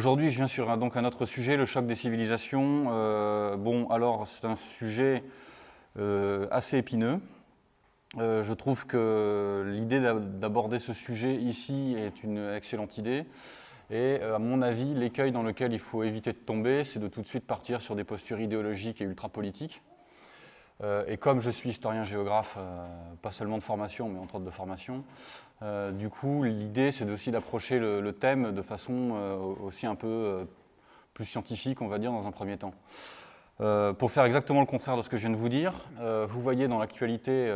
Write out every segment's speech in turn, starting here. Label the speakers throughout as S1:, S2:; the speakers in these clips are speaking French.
S1: Aujourd'hui, je viens sur un, donc un autre sujet, le choc des civilisations. Euh, bon, alors c'est un sujet euh, assez épineux. Euh, je trouve que l'idée d'aborder ce sujet ici est une excellente idée. Et à mon avis, l'écueil dans lequel il faut éviter de tomber, c'est de tout de suite partir sur des postures idéologiques et ultra-politiques. et comme je suis historien-géographe, pas seulement de formation, mais entre autres de formation, euh, du coup, l'idée, c'est aussi d'approcher le, thème de façon euh, aussi un peu euh, plus scientifique, on va dire, dans un premier temps. pour faire exactement le contraire de ce que je viens de vous dire, vous voyez dans l'actualité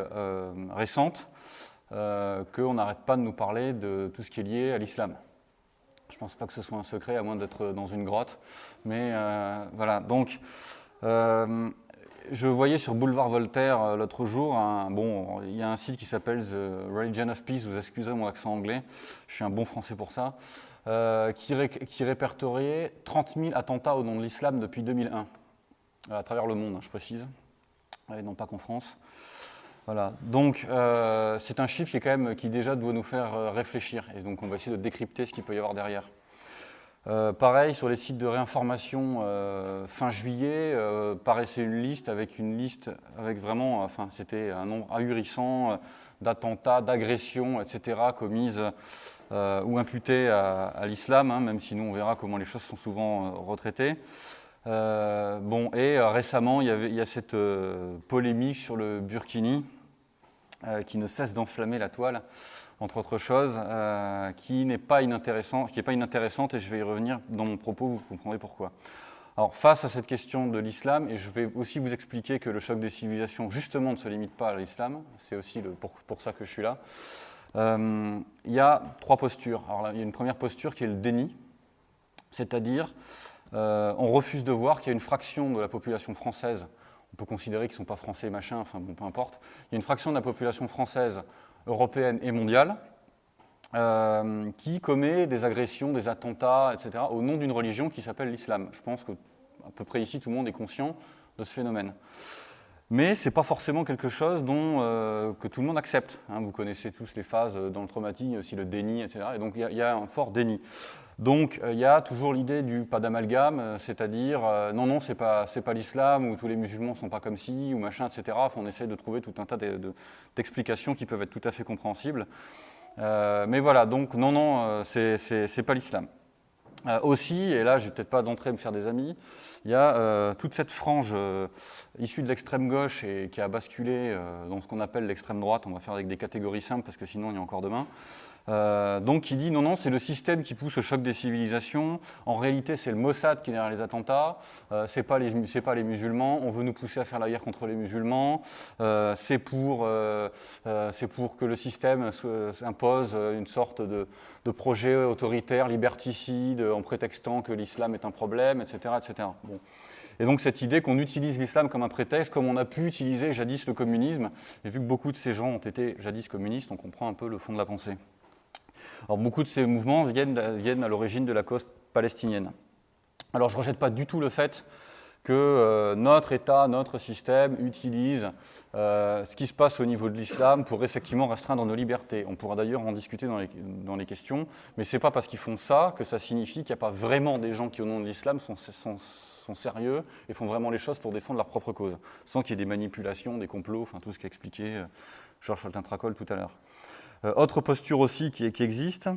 S1: récente qu'on n'arrête pas de nous parler de tout ce qui est lié à l'islam. Je ne pense pas que ce soit un secret, à moins d'être dans une grotte. Mais voilà, donc je voyais sur Boulevard Voltaire euh, l'autre jour, bon, il y a un site qui s'appelle The Religion of Peace, vous excuserez mon accent anglais, je suis un bon français pour ça, euh, qui, répertoriait 30 000 attentats au nom de l'islam depuis 2001, à travers le monde, hein, je précise, et non pas qu'en France. Voilà. Donc, euh, c'est un chiffre qui, est quand même, qui déjà doit nous faire réfléchir, et donc on va essayer de décrypter ce qu'il peut y avoir derrière. Euh, pareil, sur les sites de réinformation, euh, fin juillet, euh, paraissait une liste avec une liste avec vraiment, enfin, c'était un nombre ahurissant d'attentats, d'agressions, etc., commises ou imputées à, l'islam, hein, même si nous on verra comment les choses sont souvent retraitées. bon, et récemment, il y a cette polémique sur le Burkini qui ne cesse d'enflammer la toile entre autres choses, euh, qui n'est pas inintéressante, qui pas inintéressante, et je vais y revenir dans mon propos, vous comprendrez pourquoi. Alors, face à cette question de l'islam, et je vais aussi vous expliquer que le choc des civilisations, justement, ne se limite pas à l'islam, c'est aussi pour, ça que je suis là, euh, il y a trois postures. Alors, il y a une première posture qui est le déni, c'est-à-dire, euh, on refuse de voir qu'il y a une fraction de la population française, on peut considérer qu'ils ne sont pas français, machin, enfin bon, peu importe, il y a une fraction de la population française européenne et mondiale, euh, qui commet des agressions, des attentats, etc., au nom d'une religion qui s'appelle l'islam. Je pense que à peu près ici, tout le monde est conscient de ce phénomène. Mais ce n'est pas forcément quelque chose dont, euh, que tout le monde accepte. Hein. Vous connaissez tous les phases dans le traumatisme, aussi le déni, etc. Et donc il y, a un fort déni. Donc il y a toujours l'idée du pas d'amalgame, euh, c'est-à-dire non, non, c'est pas, pas l'islam ou tous les musulmans sont pas comme ci ou machin, etc. on essaie de trouver tout un tas d'explications qui peuvent être tout à fait compréhensibles. mais voilà, donc non, non, c'est pas l'islam. Euh, aussi, et là je vais peut-être pas d'entrer me faire des amis, il y a euh, toute cette frange euh, issue de l'extrême gauche et qui a basculé dans ce qu'on appelle l'extrême droite, on va faire avec des catégories simples parce que sinon il y a encore demain, euh, donc qui dit non, non, c'est le système qui pousse au choc des civilisations. En réalité, c'est le Mossad qui est derrière les attentats. Euh, c'est pas les, pas les musulmans. On veut nous pousser à faire la guerre contre les musulmans. Euh, c'est pour, euh, c'est pour que le système impose une sorte de, de, projet autoritaire, liberticide, en prétextant que l'islam est un problème, etc., etc. Bon. Et donc cette idée qu'on utilise l'islam comme un prétexte, comme on a pu utiliser jadis le communisme, et vu que beaucoup de ces gens ont été jadis communistes, on comprend un peu le fond de la pensée. Alors, beaucoup de ces mouvements viennent, à l'origine de la cause palestinienne. Alors, je ne rejette pas du tout le fait que euh, notre État, notre système utilise euh, ce qui se passe au niveau de l'islam pour effectivement restreindre nos libertés. On pourra d'ailleurs en discuter dans les, questions, mais ce n'est pas parce qu'ils font ça que ça signifie qu'il n'y a pas vraiment des gens qui, au nom de l'islam, sont, sérieux et font vraiment les choses pour défendre leur propre cause, sans qu'il y ait des manipulations, des complots, enfin tout ce qu'a expliqué euh, Georges Foltin-Tracol tout à l'heure. Euh, autre posture aussi qui, existe,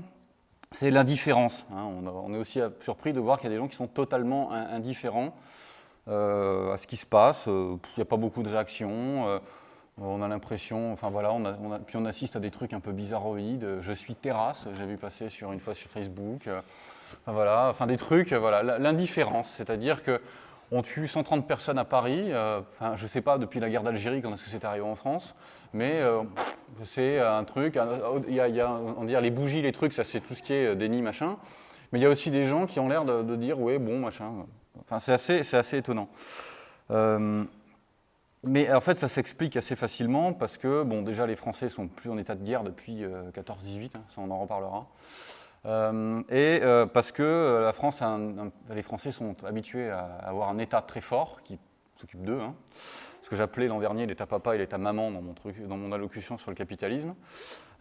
S1: c'est l'indifférence. Hein. On, est aussi surpris de voir qu'il y a des gens qui sont totalement indifférents euh, à ce qui se passe. Euh, il n'y a pas beaucoup de réactions. on a l'impression, enfin voilà, on puis on assiste à des trucs un peu bizarroïdes. Je suis terrasse, j'ai vu passer sur une fois sur Facebook. voilà, enfin des trucs, voilà, l'indifférence, c'est-à-dire que on tue 130 personnes à Paris. Euh, enfin, je ne sais pas depuis la guerre d'Algérie quand est-ce que c'est arrivé en France, mais euh, c'est un truc. Il y a, on dit les bougies, les trucs, ça c'est tout ce qui est euh, déni machin. Mais il y a aussi des gens qui ont l'air de, dire ouais bon machin. Enfin, c'est assez, c'est assez étonnant. mais en fait, ça s'explique assez facilement parce que bon, déjà les Français sont plus en état de guerre depuis 14-18, hein, ça on en reparlera. Euh, et euh, parce que euh, la France les Français sont habitués à avoir un État très fort qui s'occupe d'eux. Hein. Ce que j'appelais l'an dernier l'état papa et l'état maman dans mon, truc, dans mon allocution sur le capitalisme.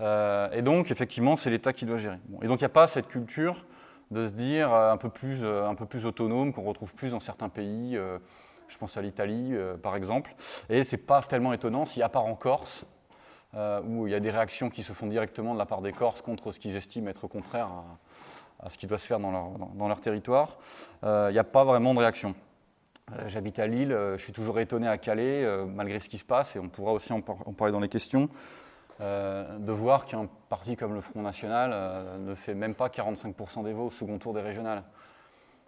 S1: Et donc, effectivement, c'est l'État qui doit gérer. et donc, il n'y a pas cette culture de se dire un peu plus, un peu plus autonome qu'on retrouve plus dans certains pays. je pense à l'Italie, par exemple. Et ce n'est pas tellement étonnant y a part en Corse, où il y a des réactions qui se font directement de la part des Corses contre ce qu'ils estiment être contraire à, ce qui doit se faire dans leur, dans leur territoire. Il n'y a pas vraiment de réaction. J'habite à Lille, je suis toujours étonné à Calais, malgré ce qui se passe, et on pourra aussi en parler dans les questions. Euh, de voir qu'un parti comme le Front National euh, ne fait même pas 45% des voix au second tour des régionales.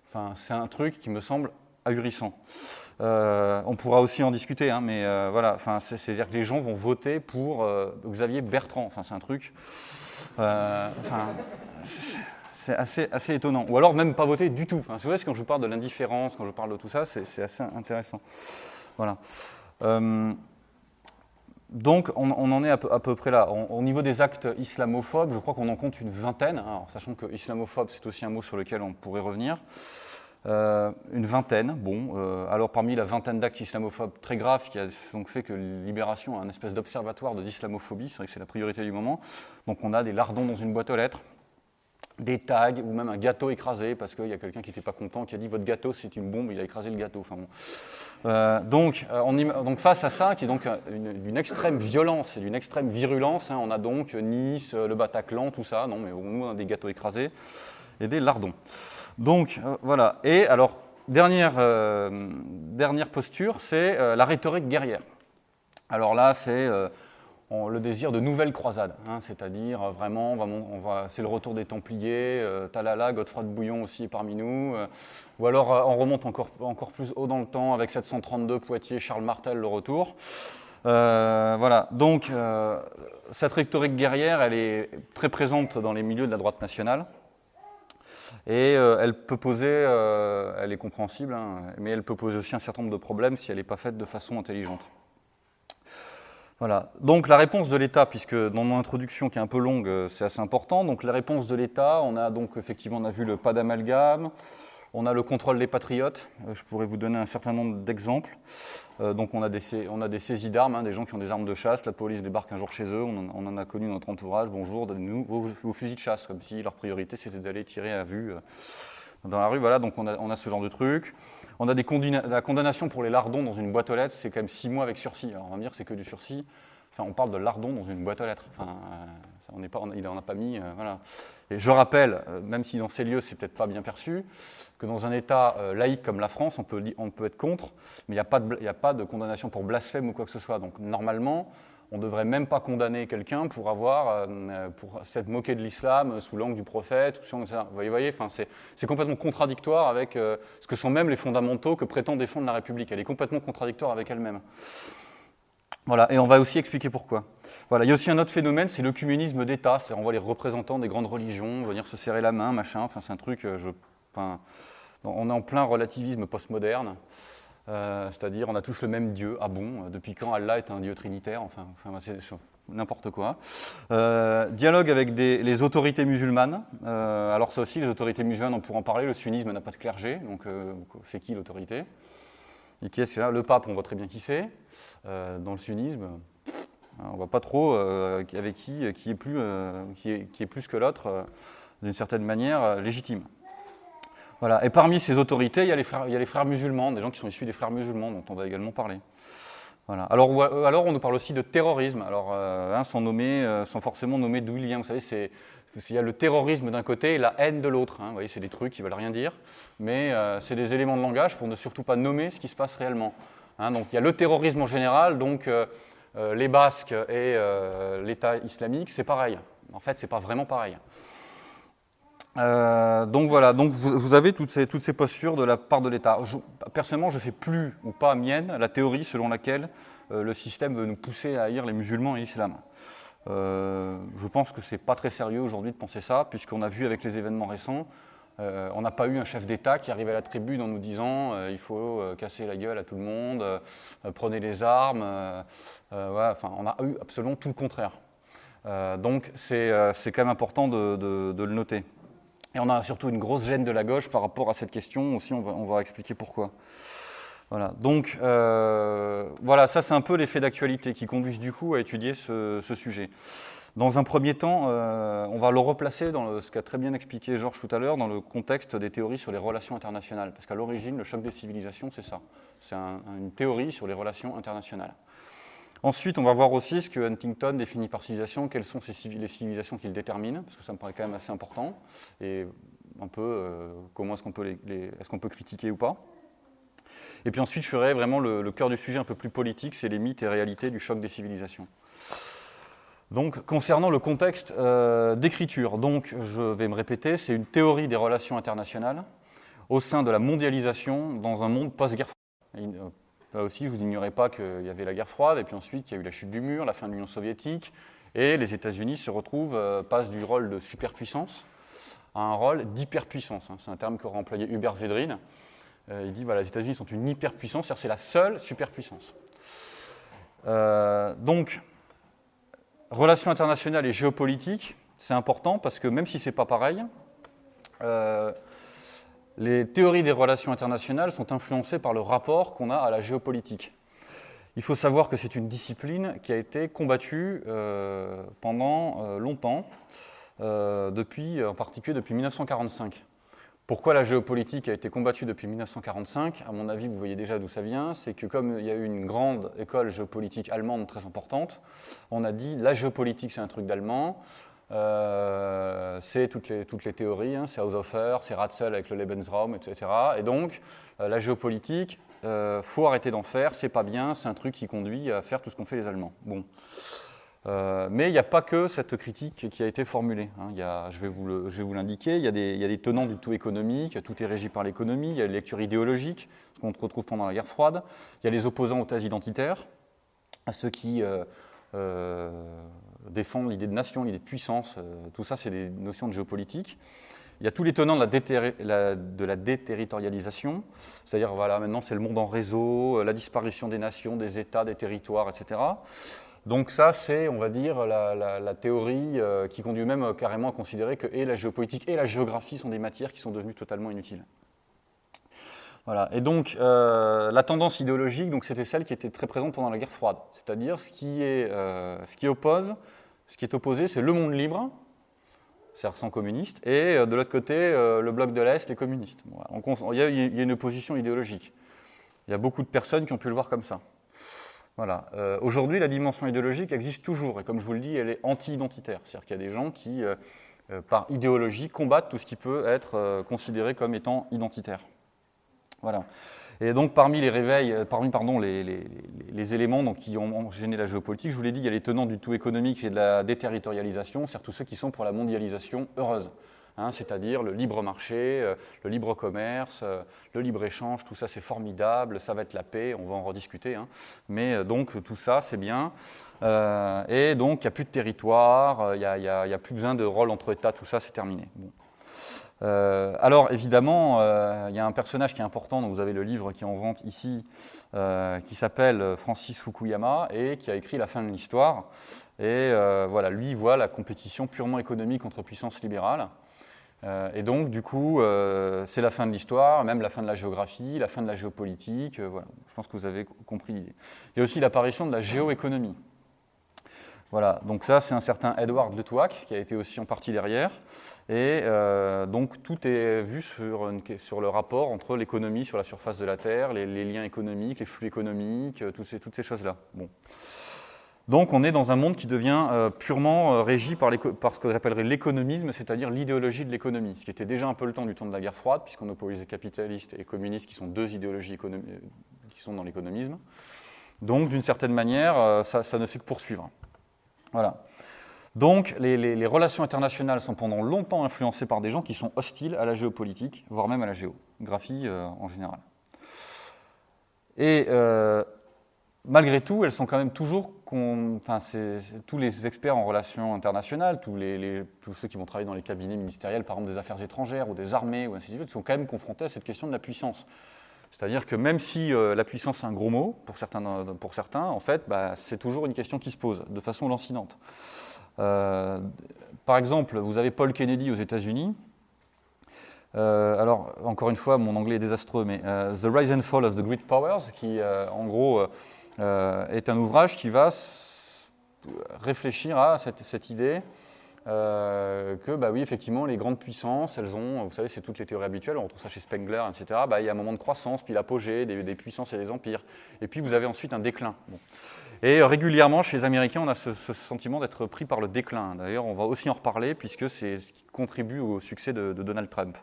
S1: Enfin, c'est un truc qui me semble ahurissant. Euh, on pourra aussi en discuter, hein, mais voilà, enfin, c'est-à-dire que les gens vont voter pour Xavier Bertrand. Enfin, c'est un truc. C'est assez, assez, étonnant. Ou alors même pas voter du tout. Enfin, vous voyez, quand je vous parle de l'indifférence, quand je parle de tout ça, c'est assez intéressant. Voilà. Donc on, en est à peu, près là. au niveau des actes islamophobes, je crois qu'on en compte une vingtaine, sachant que islamophobe c'est aussi un mot sur lequel on pourrait revenir. Euh, une vingtaine, bon. Euh, alors parmi la vingtaine d'actes islamophobes très graves qui a donc fait que Libération a un espèce d'observatoire de l'islamophobie, c'est vrai que c'est la priorité du moment. Donc on a des lardons dans une boîte aux lettres, des tags ou même un gâteau écrasé parce qu'il y a quelqu'un qui n'était pas content qui a dit votre gâteau c'est une bombe, il a écrasé le gâteau. Enfin, donc, euh, on, donc, face à ça, qui est donc d'une extrême violence et d'une extrême virulence, hein, on a donc Nice, le Bataclan, tout ça. Non, mais nous on des gâteaux écrasés et des lardons. Donc voilà. Et alors dernière dernière posture, c'est la rhétorique guerrière. Alors là, c'est le désir de nouvelles croisades, hein, c'est-à-dire euh, vraiment, on va, c'est le retour des Templiers, euh, Talala, Godefroy de Bouillon aussi parmi nous, euh, ou alors on remonte encore, encore plus haut dans le temps avec 732 Poitiers, Charles Martel, le retour. voilà, donc cette rhétorique guerrière, elle est très présente dans les milieux de la droite nationale. Et elle peut poser, elle est compréhensible, hein, mais elle peut poser aussi un certain nombre de problèmes si elle n'est pas faite de façon intelligente. Voilà. Donc la réponse de l'État, puisque dans mon introduction qui est un peu longue, euh, c'est assez important. Donc la réponse de l'État, on a donc effectivement on a vu le pas d'amalgame, on a le contrôle des patriotes. Euh, je pourrais vous donner un certain nombre d'exemples. Euh, donc on a des, on a des saisies d'armes, hein, des gens qui ont des armes de chasse. La police débarque un jour chez eux. On en, a connu notre entourage. Bonjour, donnez-nous vos, fusils de chasse, comme si leur priorité c'était d'aller tirer à vue dans la rue. Voilà, donc on a, on a ce genre de truc. On a des la condamnation pour les lardons dans une boîte aux lettres, c'est quand même six mois avec sursis. Alors on va me dire c'est que du sursis. Enfin, on parle de lardons dans une boîte aux lettres. Euh, on pas, il n'en a pas mis. Euh. Et je rappelle, euh, même si dans ces lieux c'est peut-être pas bien perçu, que dans un État laïque comme la France, on peut, on peut être contre, mais il n'y a, pas de condamnation pour blasphème ou quoi que ce soit. Donc normalement, on ne devrait même pas condamner quelqu'un pour avoir, euh, euh, pour s'être moqué de l'islam sous l'angle du prophète. Ou ça. Vous voyez, enfin, c'est complètement contradictoire avec euh, ce que sont même les fondamentaux que prétend défendre la République. Elle est complètement contradictoire avec elle-même. Voilà, et on va aussi expliquer pourquoi. Voilà, il y a aussi un autre phénomène, c'est l'œcuménisme d'État. C'est-à-dire, on voit les représentants des grandes religions venir se serrer la main, machin. Enfin, c'est un truc. Je, enfin, on est en plein relativisme postmoderne. Euh, c'est-à-dire on a tous le même Dieu. Ah bon euh, Depuis quand Allah est un Dieu trinitaire Enfin, enfin c'est n'importe quoi. Euh, dialogue avec les autorités musulmanes. alors ça aussi, les autorités musulmanes, on pourra en parler. Le sunnisme n'a pas de clergé, donc c'est qui l'autorité? Qui est-ce Le pape, on voit très bien qui c'est. dans le sunnisme, on voit pas trop avec qui, qui, est plus, qui, est, est plus que l'autre, d'une certaine manière, légitime. Voilà. Et parmi ces autorités, il y, a les frères, il y, a les frères, musulmans, des gens qui sont issus des frères musulmans, dont on va également parler. Voilà. Alors, euh, alors, on nous parle aussi de terrorisme, alors, euh, hein, sans, nommer, euh, sans forcément nommer d'où il vient. Vous savez, c'est, il y a le terrorisme d'un côté et la haine de l'autre. Hein. Vous voyez, c'est des trucs qui ne veulent rien dire, mais c'est des éléments de langage pour ne surtout pas nommer ce qui se passe réellement. Hein. donc, il y a le terrorisme en général, donc les Basques et l'État islamique, c'est pareil. En fait, c'est pas vraiment pareil. Euh, donc voilà, donc vous, avez toutes ces, toutes ces, postures de la part de l'État. Personnellement, je ne fais plus ou pas mienne la théorie selon laquelle euh, le système veut nous pousser à haïr les musulmans et l'islam. Euh, je pense que ce n'est pas très sérieux aujourd'hui de penser ça, puisqu'on a vu avec les événements récents, on n'a pas eu un chef d'État qui arrive à la tribune en nous disant il faut casser la gueule à tout le monde, prenez les armes. on a eu absolument tout le contraire. donc c'est quand même important de le noter. Et on a surtout une grosse gêne de la gauche par rapport à cette question aussi, on va, expliquer pourquoi. Voilà, donc voilà, ça c'est un peu l'effet d'actualité qui conduisent du coup à étudier ce, sujet. Dans un premier temps, on va le replacer dans ce qu'a très bien expliqué Georges tout à l'heure, dans le contexte des théories sur les relations internationales. Parce qu'à l'origine, le choc des civilisations, c'est ça. C'est une théorie sur les relations internationales. Ensuite, on va voir aussi ce que Huntington définit par civilisation, quelles sont les civilisations qu'il détermine, parce que ça me paraît quand même assez important, et un peu euh, comment est-ce qu'on peut, est qu'on peut critiquer ou pas. Et puis ensuite, je ferai vraiment le, cœur du sujet un peu plus politique, c'est les mythes et réalités du choc des civilisations. Donc, concernant le contexte euh, d'écriture, je vais me répéter, c'est une théorie des relations internationales au sein de la mondialisation dans un monde post-guerre froide. Euh, Là aussi, je vous ignorais pas qu'il y avait la guerre froide, et puis ensuite, il y a eu la chute du mur, la fin de l'Union soviétique, et les États-Unis se retrouvent, euh, passent du rôle de superpuissance à un rôle d'hyperpuissance. Hein. C'est un terme qu'aurait employé Hubert Védrine. Euh, il dit voilà, les États-Unis sont une hyperpuissance, c'est-à-dire c'est la seule superpuissance. Euh, donc, relations internationales et géopolitique, c'est important parce que même si ce n'est pas pareil, les théories des relations internationales sont influencées par le rapport qu'on a à la géopolitique. Il faut savoir que c'est une discipline qui a été combattue euh, pendant euh, longtemps, euh, depuis, en particulier depuis 1945. Pourquoi la géopolitique a été combattue depuis 1945 À mon avis, vous voyez déjà d'où ça vient. C'est que comme il y a eu une grande école géopolitique allemande très importante, on a dit la géopolitique c'est un truc d'allemand, euh, c'est toutes les, toutes les théories, hein, c'est Haushofer, c'est Ratzel avec le Lebensraum, etc. Et donc, euh, la géopolitique, euh, faut arrêter d'en faire, c'est pas bien, c'est un truc qui conduit à faire tout ce qu'ont fait les Allemands. Bon. Mais il n'y a pas que cette critique qui a été formulée. Hein. Je vais vous l'indiquer, il y, a des tenants du tout économique, tout est régi par l'économie, il y a les lectures idéologiques, ce qu'on retrouve pendant la guerre froide, il y a les opposants aux thèses identitaires, ceux qui défendre l'idée de nation, l'idée de puissance, euh, tout ça, c'est des notions de géopolitique. Il y a tous les tenants de la, déterritorialisation, c'est-à-dire voilà, maintenant c'est le monde en réseau, euh, la disparition des nations, des États, des territoires, etc. Donc ça, c'est, on va dire, la, théorie euh, qui conduit même carrément à considérer que et la géopolitique et la géographie sont des matières qui sont devenues totalement inutiles. Voilà. Et donc, euh, la tendance idéologique, donc, c'était celle qui était très présente pendant la guerre froide. C'est-à-dire, ce, qui est, euh, ce qui oppose, ce qui est opposé, c'est le monde libre, c'est-à-dire sans communiste, et euh, de l'autre côté, le bloc de l'Est, les communistes. il, y a, une opposition idéologique. Il y a beaucoup de personnes qui ont pu le voir comme ça. Voilà. Aujourd'hui, la dimension idéologique existe toujours, et comme je vous le dis, elle est anti-identitaire. C'est-à-dire qu'il y a des gens qui, par idéologie, combattent tout ce qui peut être considéré comme étant identitaire. Voilà. Et donc parmi les réveils, euh, parmi pardon, les, éléments donc, qui ont gêné la géopolitique, je vous l'ai dit, il y a les tenants du tout économique et de la déterritorialisation, surtout ceux qui sont pour la mondialisation heureuse. Hein, c'est-à-dire le libre marché, euh, le libre commerce, euh, le libre échange, tout ça c'est formidable, ça va être la paix, on va en rediscuter. Hein. Mais donc tout ça c'est bien. et donc il n'y a plus de territoire, il n'y a, plus besoin de rôle entre États, tout ça c'est terminé. Euh, alors évidemment, euh, il y a un personnage qui est important, donc vous avez le livre qui est en vente ici, euh, qui s'appelle Francis Fukuyama et qui a écrit La fin de l'histoire. Et voilà, lui voit la compétition purement économique entre puissances libérales. Et donc, du coup, c'est la fin de l'histoire, même la fin de la géographie, la fin de la géopolitique. voilà, je pense que vous avez compris l'idée. Il y a aussi l'apparition de la géoéconomie. Voilà, donc ça c'est un certain Edward Le qui a été aussi en partie derrière. Et euh, donc tout est vu sur, le rapport entre l'économie sur la surface de la Terre, les, liens économiques, les flux économiques, euh, toutes ces, toutes ces choses-là. Bon. Donc on est dans un monde qui devient euh, purement régi par, ce que j'appellerais l'économisme, c'est-à-dire l'idéologie de l'économie, ce qui était déjà un peu le temps du temps de la guerre froide, puisqu'on oppose les capitalistes et communistes qui sont deux idéologies qui sont dans l'économisme. Donc d'une certaine manière, ça, ne fait que poursuivre. Voilà. Donc les, relations internationales sont pendant longtemps influencées par des gens qui sont hostiles à la géopolitique, voire même à la géographie euh, en général. Et euh, malgré tout, elles sont quand même toujours, tous les experts en relations internationales, tous, ceux qui vont travailler dans les cabinets ministériels, par exemple des affaires étrangères ou des armées ou ainsi de suite, sont quand même confrontés à cette question de la puissance. C'est-à-dire que même si euh, la puissance est un gros mot pour certains, en fait, bah, c'est toujours une question qui se pose de façon lancinante. Euh, par exemple, vous avez Paul Kennedy aux États-Unis. alors, encore une fois, mon anglais est désastreux, mais The Rise and Fall of the Great Powers, qui en gros est un ouvrage qui va réfléchir à cette, idée euh, que, bah oui, effectivement, les grandes puissances, elles ont, vous savez, c'est toutes les théories habituelles, on retrouve ça chez Spengler, etc. Bah, il y a un moment de croissance, puis l'apogée des, des, puissances et des empires. Et puis vous avez ensuite un déclin. Et euh, régulièrement, chez les Américains, on a ce, sentiment d'être pris par le déclin. D'ailleurs, on va aussi en reparler, puisque c'est ce qui contribue au succès de, Donald Trump.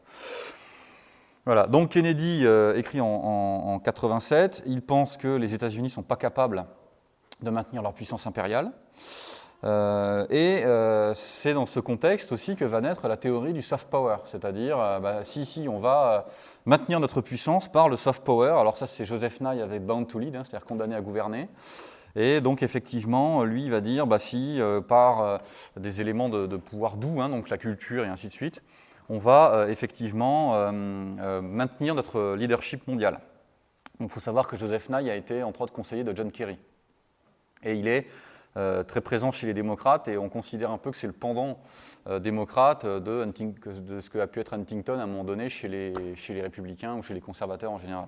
S1: Voilà, donc Kennedy euh, écrit en, en, en, 87, il pense que les États-Unis ne sont pas capables de maintenir leur puissance impériale. Euh, et euh, c'est dans ce contexte aussi que va naître la théorie du soft power, c'est-à-dire bah, si, si, on va maintenir notre puissance par le soft power. Alors ça, c'est Joseph Nye avec Bound to Lead, hein, c'est-à-dire condamné à gouverner. Et donc effectivement, lui, va dire, bah, si par des éléments de, pouvoir doux, hein, donc la culture et ainsi de suite, on va effectivement maintenir notre leadership mondial. Il faut savoir que Joseph Nye a été entre autres conseiller de John Kerry. Et il est euh, très présent chez les démocrates et on considère un peu que c'est le pendant euh, démocrate de, de, ce que a pu être Huntington à un moment donné chez les, chez les républicains ou chez les conservateurs en général.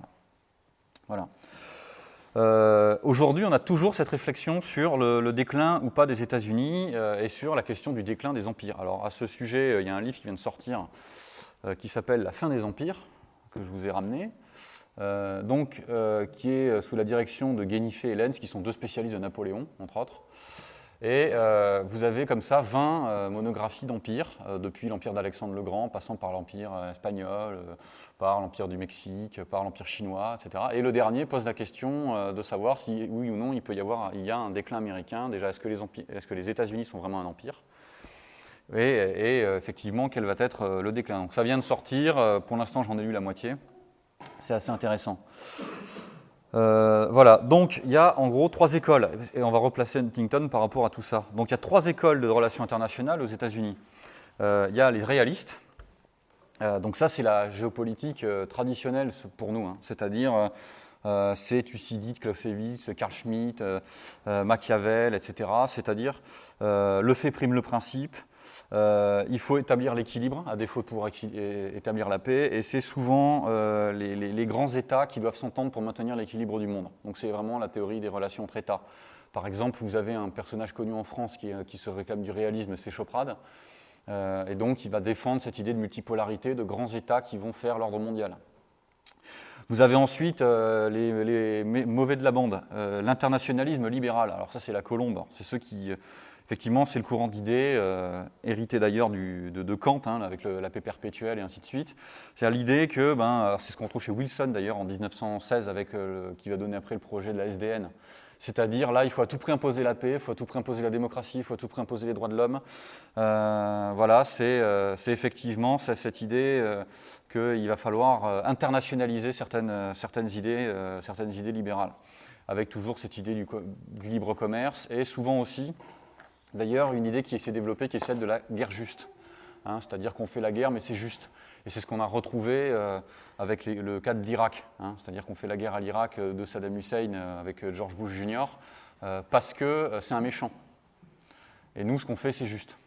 S1: Voilà. Euh, aujourd'hui, on a toujours cette réflexion sur le, déclin ou pas des États-Unis et sur la question du déclin des empires. Alors, à ce sujet, il y a un livre qui vient de sortir qui s'appelle La fin des empires, que je vous ai ramené. Euh, donc, euh, qui est euh, sous la direction de Guénifé et Lenz, qui sont deux spécialistes de Napoléon, entre autres. Et vous avez comme ça 20 monographies d'empires, depuis l'empire d'Alexandre le Grand, passant par l'empire espagnol, par l'empire du Mexique, par l'empire chinois, etc. Et le dernier pose la question de savoir si oui ou non il peut y avoir il y a un déclin américain. Déjà, est-ce que les, est que les États-Unis sont vraiment un empire? Et, et, effectivement, quel va être le déclin? Donc ça vient de sortir. Pour l'instant, j'en ai lu la moitié. C'est assez intéressant. Euh, voilà, donc il y a en gros trois écoles, et on va replacer Huntington par rapport à tout ça. Donc il y a trois écoles de relations internationales aux États-Unis. Euh, il y a les réalistes, euh, donc ça c'est la géopolitique traditionnelle pour nous, hein. c'est-à-dire c'est Thucydide, Clausewitz, Carl Schmitt, Machiavel, etc. C'est-à-dire le fait prime le principe, euh, il faut établir l'équilibre, à défaut de pouvoir établir la paix, et c'est souvent euh, les, grands États qui doivent s'entendre pour maintenir l'équilibre du monde. Donc c'est vraiment la théorie des relations entre États. Par exemple, vous avez un personnage connu en France qui, qui se réclame du réalisme, c'est Choprade, euh, et donc il va défendre cette idée de multipolarité, de grands États qui vont faire l'ordre mondial. Vous avez ensuite les, les, mauvais de la bande, l'internationalisme libéral. Alors ça c'est la colombe, c'est ceux qui Effectivement, c'est le courant d'idées, euh, hérité d'ailleurs de, Kant, hein, avec la paix perpétuelle et ainsi de suite. C'est l'idée que, ben, c'est ce qu'on trouve chez Wilson d'ailleurs en 1916, avec, euh, qui va donner après le projet de la SDN. C'est-à-dire, là, il faut à tout prix imposer la paix, il faut à tout prix imposer la démocratie, il faut à tout prix imposer les droits de l'homme. Euh, voilà, c'est effectivement cette idée qu'il va falloir internationaliser certaines, idées, certaines idées libérales, avec toujours cette idée du libre commerce et souvent aussi D'ailleurs, une idée qui s'est développée qui est celle de la guerre juste. Hein, c'est-à-dire qu'on fait la guerre, mais c'est juste. Et c'est ce qu'on a retrouvé euh, avec le cas de l'Irak. Hein. c'est-à-dire qu'on fait la guerre à l'Irak euh, de Saddam Hussein euh, avec George Bush Jr. parce que c'est un méchant. Et nous, ce qu'on fait, c'est juste.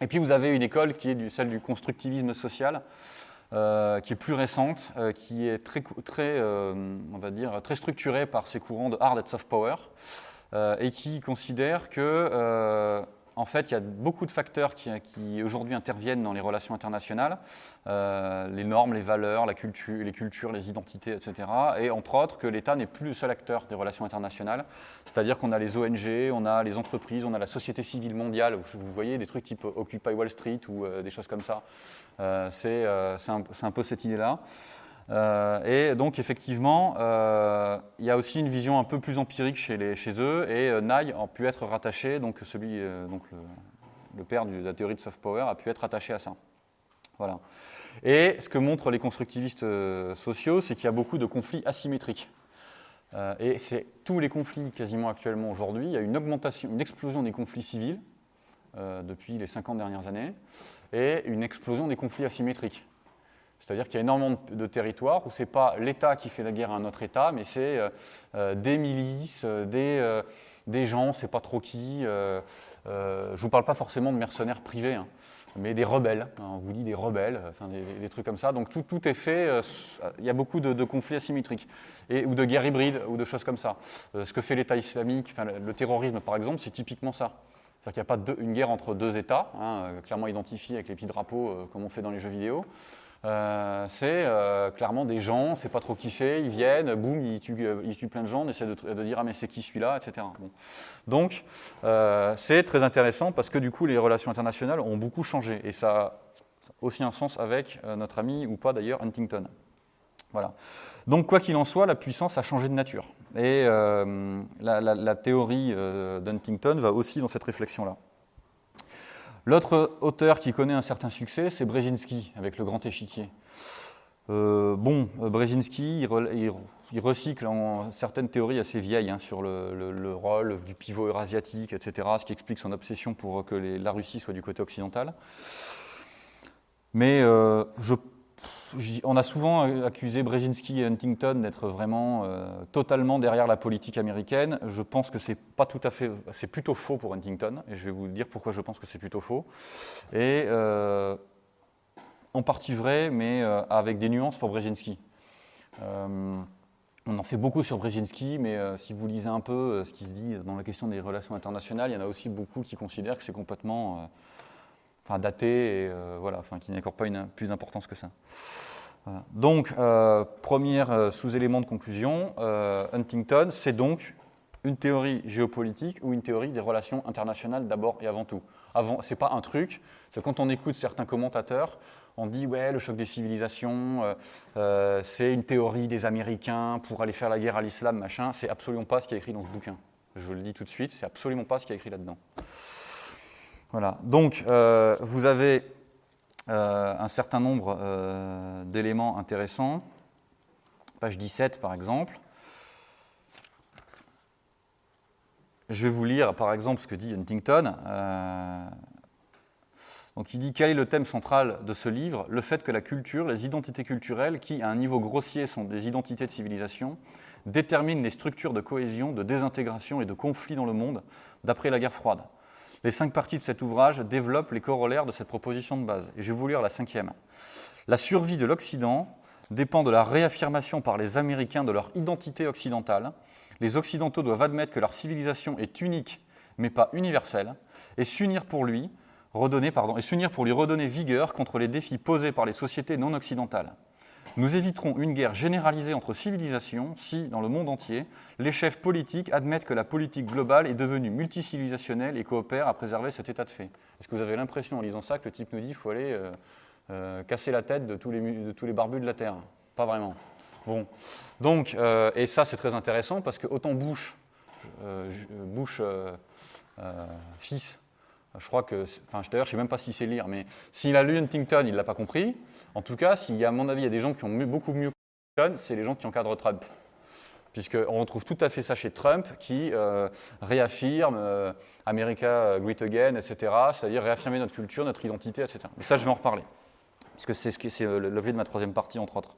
S1: Et puis vous avez une école qui est celle du constructivisme social, qui est plus récente, qui est très, on va dire, très structurée par ces courants de hard et soft power. Euh, et qui considère que euh, en fait, il y a beaucoup de facteurs qui, aujourd'hui interviennent dans les relations internationales, euh, les normes, les valeurs, la culture, les cultures, les identités, etc. Et entre autres, que l'État n'est plus le seul acteur des relations internationales. C'est-à-dire qu'on a les ONG, on a les entreprises, on a la société civile mondiale. Vous, voyez des trucs type Occupy Wall Street ou des choses comme ça. c'est un, un, peu cette idée-là. Euh, et donc effectivement, euh, il y a aussi une vision un peu plus empirique chez, les, chez eux, et euh, Nye a pu être rattaché, donc celui, donc le, père de la théorie de soft power a pu être attaché à ça. Voilà. Et ce que montrent les constructivistes sociaux, c'est qu'il y a beaucoup de conflits asymétriques. et c'est tous les conflits quasiment actuellement aujourd'hui. Il y a une augmentation, une explosion des conflits civils depuis les 50 dernières années, et une explosion des conflits asymétriques. C'est-à-dire qu'il y a énormément de, territoires où ce n'est pas l'État qui fait la guerre à un autre État, mais c'est euh, euh, des milices, euh, des, gens, on sait pas trop qui. je ne vous parle pas forcément de mercenaires privés. Hein. mais des rebelles. Hein, on vous dit des rebelles, enfin des, trucs comme ça. Donc tout, est fait. Il y a beaucoup de, conflits asymétriques et, ou de guerres hybrides ou de choses comme ça. Ce que fait l'État islamique, le, terrorisme par exemple, c'est typiquement ça. C'est-à-dire qu'il n'y a pas une guerre entre deux États, hein, clairement identifiés avec les petits drapeaux comme on fait dans les jeux vidéo. Euh, c'est euh, clairement des gens, c'est pas trop qui c'est, ils viennent, boum, ils tuent, euh, plein de gens, on essaie de, dire ah mais c'est qui celui-là, etc. Donc c'est très intéressant parce que du coup les relations internationales ont beaucoup changé et ça a aussi un sens avec notre ami ou pas d'ailleurs Huntington. Voilà. Donc quoi qu'il en soit, la puissance a changé de nature et la, la, théorie d'Huntington va aussi dans cette réflexion-là. L'autre auteur qui connaît un certain succès, c'est Brzezinski, avec le grand échiquier. Euh, bon, euh, Brzezinski, il, recycle en certaines théories assez vieilles hein, sur le, rôle du pivot eurasiatique, etc., ce qui explique son obsession pour que la Russie soit du côté occidental. Mais euh, je on a souvent accusé Brzezinski et Huntington d'être vraiment euh, totalement derrière la politique américaine. Je pense que c'est pas tout à fait, c'est plutôt faux pour Huntington, et je vais vous dire pourquoi je pense que c'est plutôt faux. Et euh, en partie vrai, mais euh, avec des nuances pour Brzezinski. on en fait beaucoup sur Brzezinski, mais si vous lisez un peu ce qui se dit dans la question des relations internationales, il y en a aussi beaucoup qui considèrent que c'est complètement enfin daté, et voilà, enfin qui n'accorde pas une, plus d'importance que ça. Donc, euh, premier euh, sous-élément de conclusion, euh, Huntington, c'est donc une théorie géopolitique ou une théorie des relations internationales d'abord et avant tout. Avant, c'est pas un truc, c'est quand on écoute certains commentateurs, on dit ouais le choc des civilisations, c'est une théorie des Américains pour aller faire la guerre à l'islam, machin. C'est absolument pas ce qui est écrit dans ce bouquin. Je vous le dis tout de suite, c'est absolument pas ce qui est écrit là-dedans. Voilà. Donc vous avez euh, un certain nombre euh, d'éléments intéressants. Page 17 par exemple. Je vais vous lire par exemple ce que dit Huntington. Euh, donc il dit quel est le thème central de ce livre? Le fait que la culture, les identités culturelles, qui à un niveau grossier sont des identités de civilisation, déterminent les structures de cohésion, de désintégration et de conflit dans le monde d'après la guerre froide. Les cinq parties de cet ouvrage développent les corollaires de cette proposition de base. Et je vais vous lire la cinquième. La survie de l'Occident dépend de la réaffirmation par les Américains de leur identité occidentale. Les Occidentaux doivent admettre que leur civilisation est unique, mais pas universelle, et s'unir pour lui, redonner, pardon, et s'unir pour lui redonner vigueur contre les défis posés par les sociétés non occidentales. Nous éviterons une guerre généralisée entre civilisations si, dans le monde entier, les chefs politiques admettent que la politique globale est devenue multicivilisationnelle et coopèrent à préserver cet état de fait. Est-ce que vous avez l'impression, en lisant ça, que le type nous dit qu'il faut aller euh, euh, casser la tête de tous, les, de tous les barbus de la Terre? Pas vraiment. Bon. Donc, euh, et ça, c'est très intéressant parce que autant Bush, Bush fils, je crois que, enfin, d'ailleurs, je ne sais même pas si c'est lire, mais s'il a lu Huntington, il ne l'a pas compris. En tout cas, s'il y a, à mon avis, il y a des gens qui ont beaucoup mieux Huntington, c'est les gens qui encadrent Trump. Puisqu'on retrouve tout à fait ça chez Trump, qui euh, réaffirme euh, America Great Again, etc., c'est-à-dire réaffirmer notre culture, notre identité, etc. Mais ça, je vais en reparler, puisque c'est ce euh, l'objet de ma troisième partie, entre autres.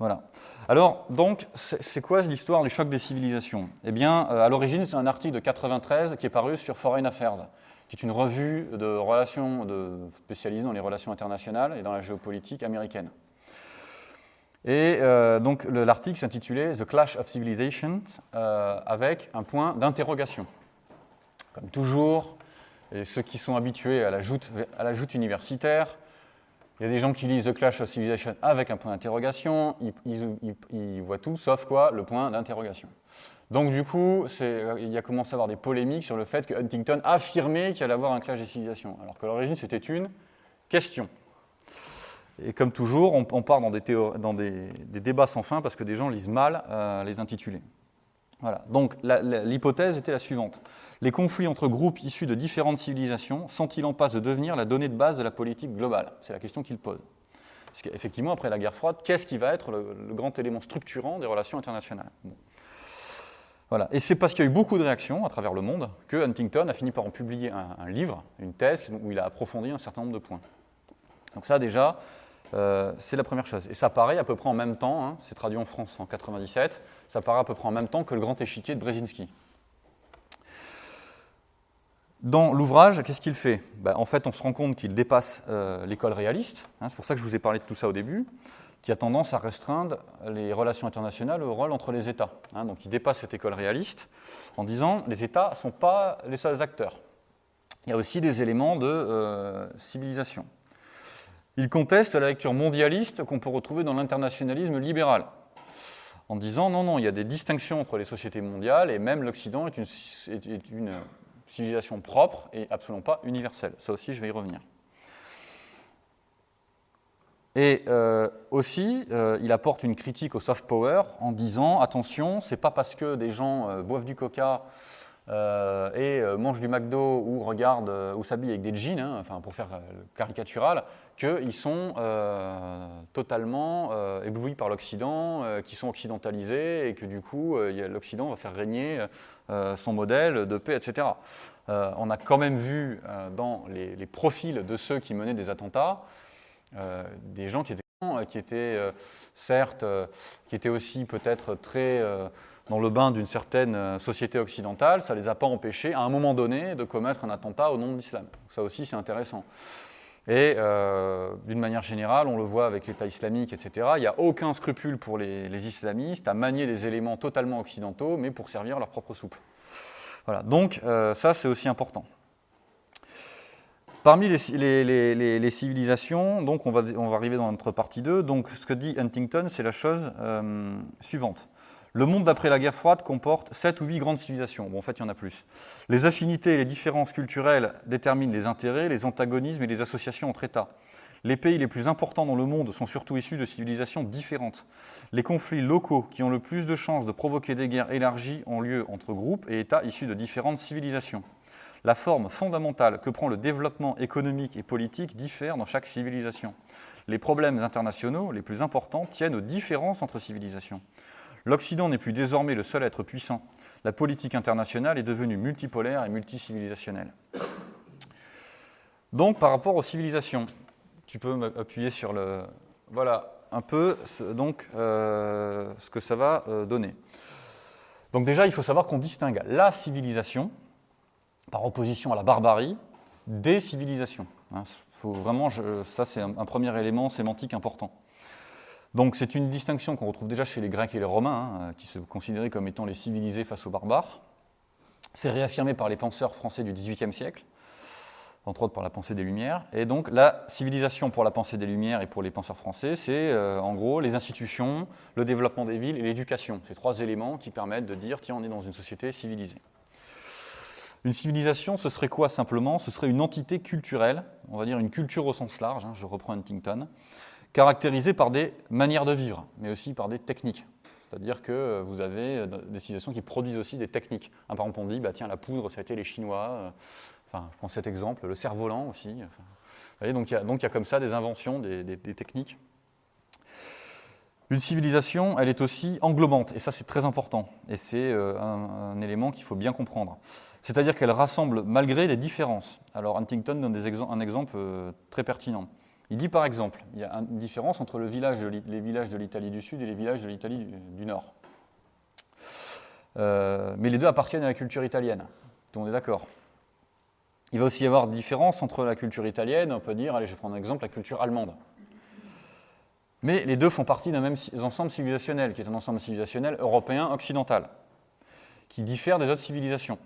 S1: Voilà. Alors, donc, c'est quoi l'histoire du choc des civilisations? Eh bien, à l'origine, c'est un article de 93 qui est paru sur Foreign Affairs qui est une revue de relations de, spécialisée dans les relations internationales et dans la géopolitique américaine. Et euh, donc l'article s'intitulait The Clash of Civilizations euh, avec un point d'interrogation. Comme toujours, et ceux qui sont habitués à la joute, à la joute universitaire, il y a des gens qui lisent The Clash of Civilizations avec un point d'interrogation, ils, voient tout sauf quoi? Le point d'interrogation. Donc du coup, il y a commencé à avoir des polémiques sur le fait que Huntington affirmait qu'il allait avoir un clash des civilisations, alors qu'à l'origine c'était une question. Et comme toujours, on, part dans, des, dans des, débats sans fin parce que des gens lisent mal euh, les intitulés. Voilà. Donc l'hypothèse était la suivante. Les conflits entre groupes issus de différentes civilisations sont-ils en passe de devenir la donnée de base de la politique globale? C'est la question qu'il pose. Parce qu'effectivement, après la guerre froide, qu'est-ce qui va être le, grand élément structurant des relations internationales? Voilà. Et c'est parce qu'il y a eu beaucoup de réactions à travers le monde que Huntington a fini par en publier un, livre, une thèse, où il a approfondi un certain nombre de points. Donc ça déjà, euh, c'est la première chose. Et ça paraît à peu près en même temps, hein, c'est traduit en France en 97, ça paraît à peu près en même temps que le grand échiquier de Brzezinski. Dans l'ouvrage, qu'est-ce qu'il fait? Ben, En fait, on se rend compte qu'il dépasse euh, l'école réaliste, hein, c'est pour ça que je vous ai parlé de tout ça au début, qui a tendance à restreindre les relations internationales au rôle entre les États. Hein. donc il dépasse cette école réaliste en disant les États ne sont pas les seuls acteurs. Il y a aussi des éléments de euh, civilisation. Il conteste la lecture mondialiste qu'on peut retrouver dans l'internationalisme libéral, en disant non, non, il y a des distinctions entre les sociétés mondiales et même l'Occident est une, civilisation propre et absolument pas universelle. Ça aussi, je vais y revenir. Et euh, aussi, euh, il apporte une critique au soft power en disant attention, c'est pas parce que des gens euh, boivent du coca et mangent du McDo ou regardent ou s'habillent avec des jeans, hein, pour faire caricatural, qu'ils sont totalement éblouis par l'Occident, qu'ils sont occidentalisés et que du coup l'Occident va faire régner son modèle de paix, etc. on a quand même vu dans les profils de ceux qui menaient des attentats euh, des gens qui étaient, euh, qui étaient euh, certes, qui étaient aussi peut-être très dans le bain d'une certaine société occidentale, ça ne les a pas empêchés à un moment donné de commettre un attentat au nom de l'islam. Ça aussi c'est intéressant. Et d'une manière générale, on le voit avec l'État islamique, etc., il n'y a aucun scrupule pour les, islamistes à manier des éléments totalement occidentaux, mais pour servir leur propre soupe. Voilà. Donc ça c'est aussi important. Parmi les, civilisations, donc on va, on va, arriver dans notre partie 2, donc ce que dit Huntington, c'est la chose euh, suivante. Le monde d'après la guerre froide comporte 7 ou 8 grandes civilisations. Bon, en fait, il y en a plus. Les affinités et les différences culturelles déterminent les intérêts, les antagonismes et les associations entre États. Les pays les plus importants dans le monde sont surtout issus de civilisations différentes. Les conflits locaux qui ont le plus de chances de provoquer des guerres élargies ont lieu entre groupes et États issus de différentes civilisations. La forme fondamentale que prend le développement économique et politique diffère dans chaque civilisation. Les problèmes internationaux les plus importants tiennent aux différences entre civilisations. L'Occident n'est plus désormais le seul être puissant. La politique internationale est devenue multipolaire et multicivilisationnelle. Donc, par rapport aux civilisations, tu peux m'appuyer sur le. Voilà un peu donc, euh, ce que ça va euh, donner. Donc, déjà, il faut savoir qu'on distingue la civilisation, par opposition à la barbarie, des civilisations. Hein, vraiment, ça c'est un, premier élément sémantique important. Donc c'est une distinction qu'on retrouve déjà chez les Grecs et les Romains, hein, qui se considéraient comme étant les civilisés face aux barbares. C'est réaffirmé par les penseurs français du XVIIIe siècle, entre autres par la pensée des Lumières. Et donc la civilisation pour la pensée des Lumières et pour les penseurs français, c'est euh, en gros les institutions, le développement des villes et l'éducation. Ces trois éléments qui permettent de dire, tiens, on est dans une société civilisée. Une civilisation, ce serait quoi simplement? Ce serait une entité culturelle, on va dire une culture au sens large, hein, je reprends Huntington, caractérisée par des manières de vivre, mais aussi par des techniques. C'est-à-dire que euh, vous avez euh, des civilisations qui produisent aussi des techniques. par exemple, on dit, bah, tiens, la poudre, ça a été les Chinois. Euh, enfin, je prends cet exemple, le cerf-volant aussi. vous voyez, donc, il y, a, comme ça des inventions, des techniques. Une civilisation, elle est aussi englobante, et ça c'est très important, et c'est un, élément qu'il faut bien comprendre. C'est-à-dire qu'elle rassemble malgré les différences. Alors Huntington donne un exemple très pertinent. Il dit par exemple, il y a une différence entre les villages de l'Italie du Sud et les villages de l'Italie du, Nord. Euh, mais les deux appartiennent à la culture italienne, on est d'accord. Il va aussi y avoir différence entre la culture italienne, on peut dire, allez je vais prendre un exemple, la culture allemande. Mais les deux font partie d'un même ensemble civilisationnel, qui est un ensemble civilisationnel européen occidental, qui diffère des autres civilisations.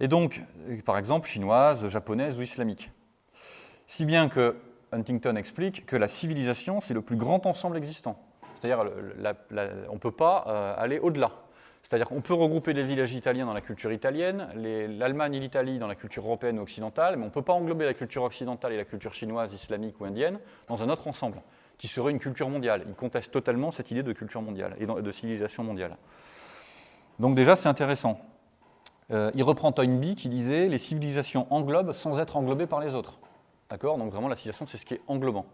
S1: Et donc, par exemple, chinoise, japonaise ou islamique. Si bien que Huntington explique que la civilisation, c'est le plus grand ensemble existant. C'est-à-dire, on ne peut pas euh, aller au-delà. C'est-à-dire qu'on peut regrouper les villages italiens dans la culture italienne, l'Allemagne et l'Italie dans la culture européenne ou occidentale, mais on ne peut pas englober la culture occidentale et la culture chinoise, islamique ou indienne dans un autre ensemble qui serait une culture mondiale. Il conteste totalement cette idée de culture mondiale et de civilisation mondiale. Donc déjà, c'est intéressant. Euh, il reprend Toynbee qui disait les civilisations englobent sans être englobées par les autres. D'accord Donc vraiment, la civilisation, c'est ce qui est englobant.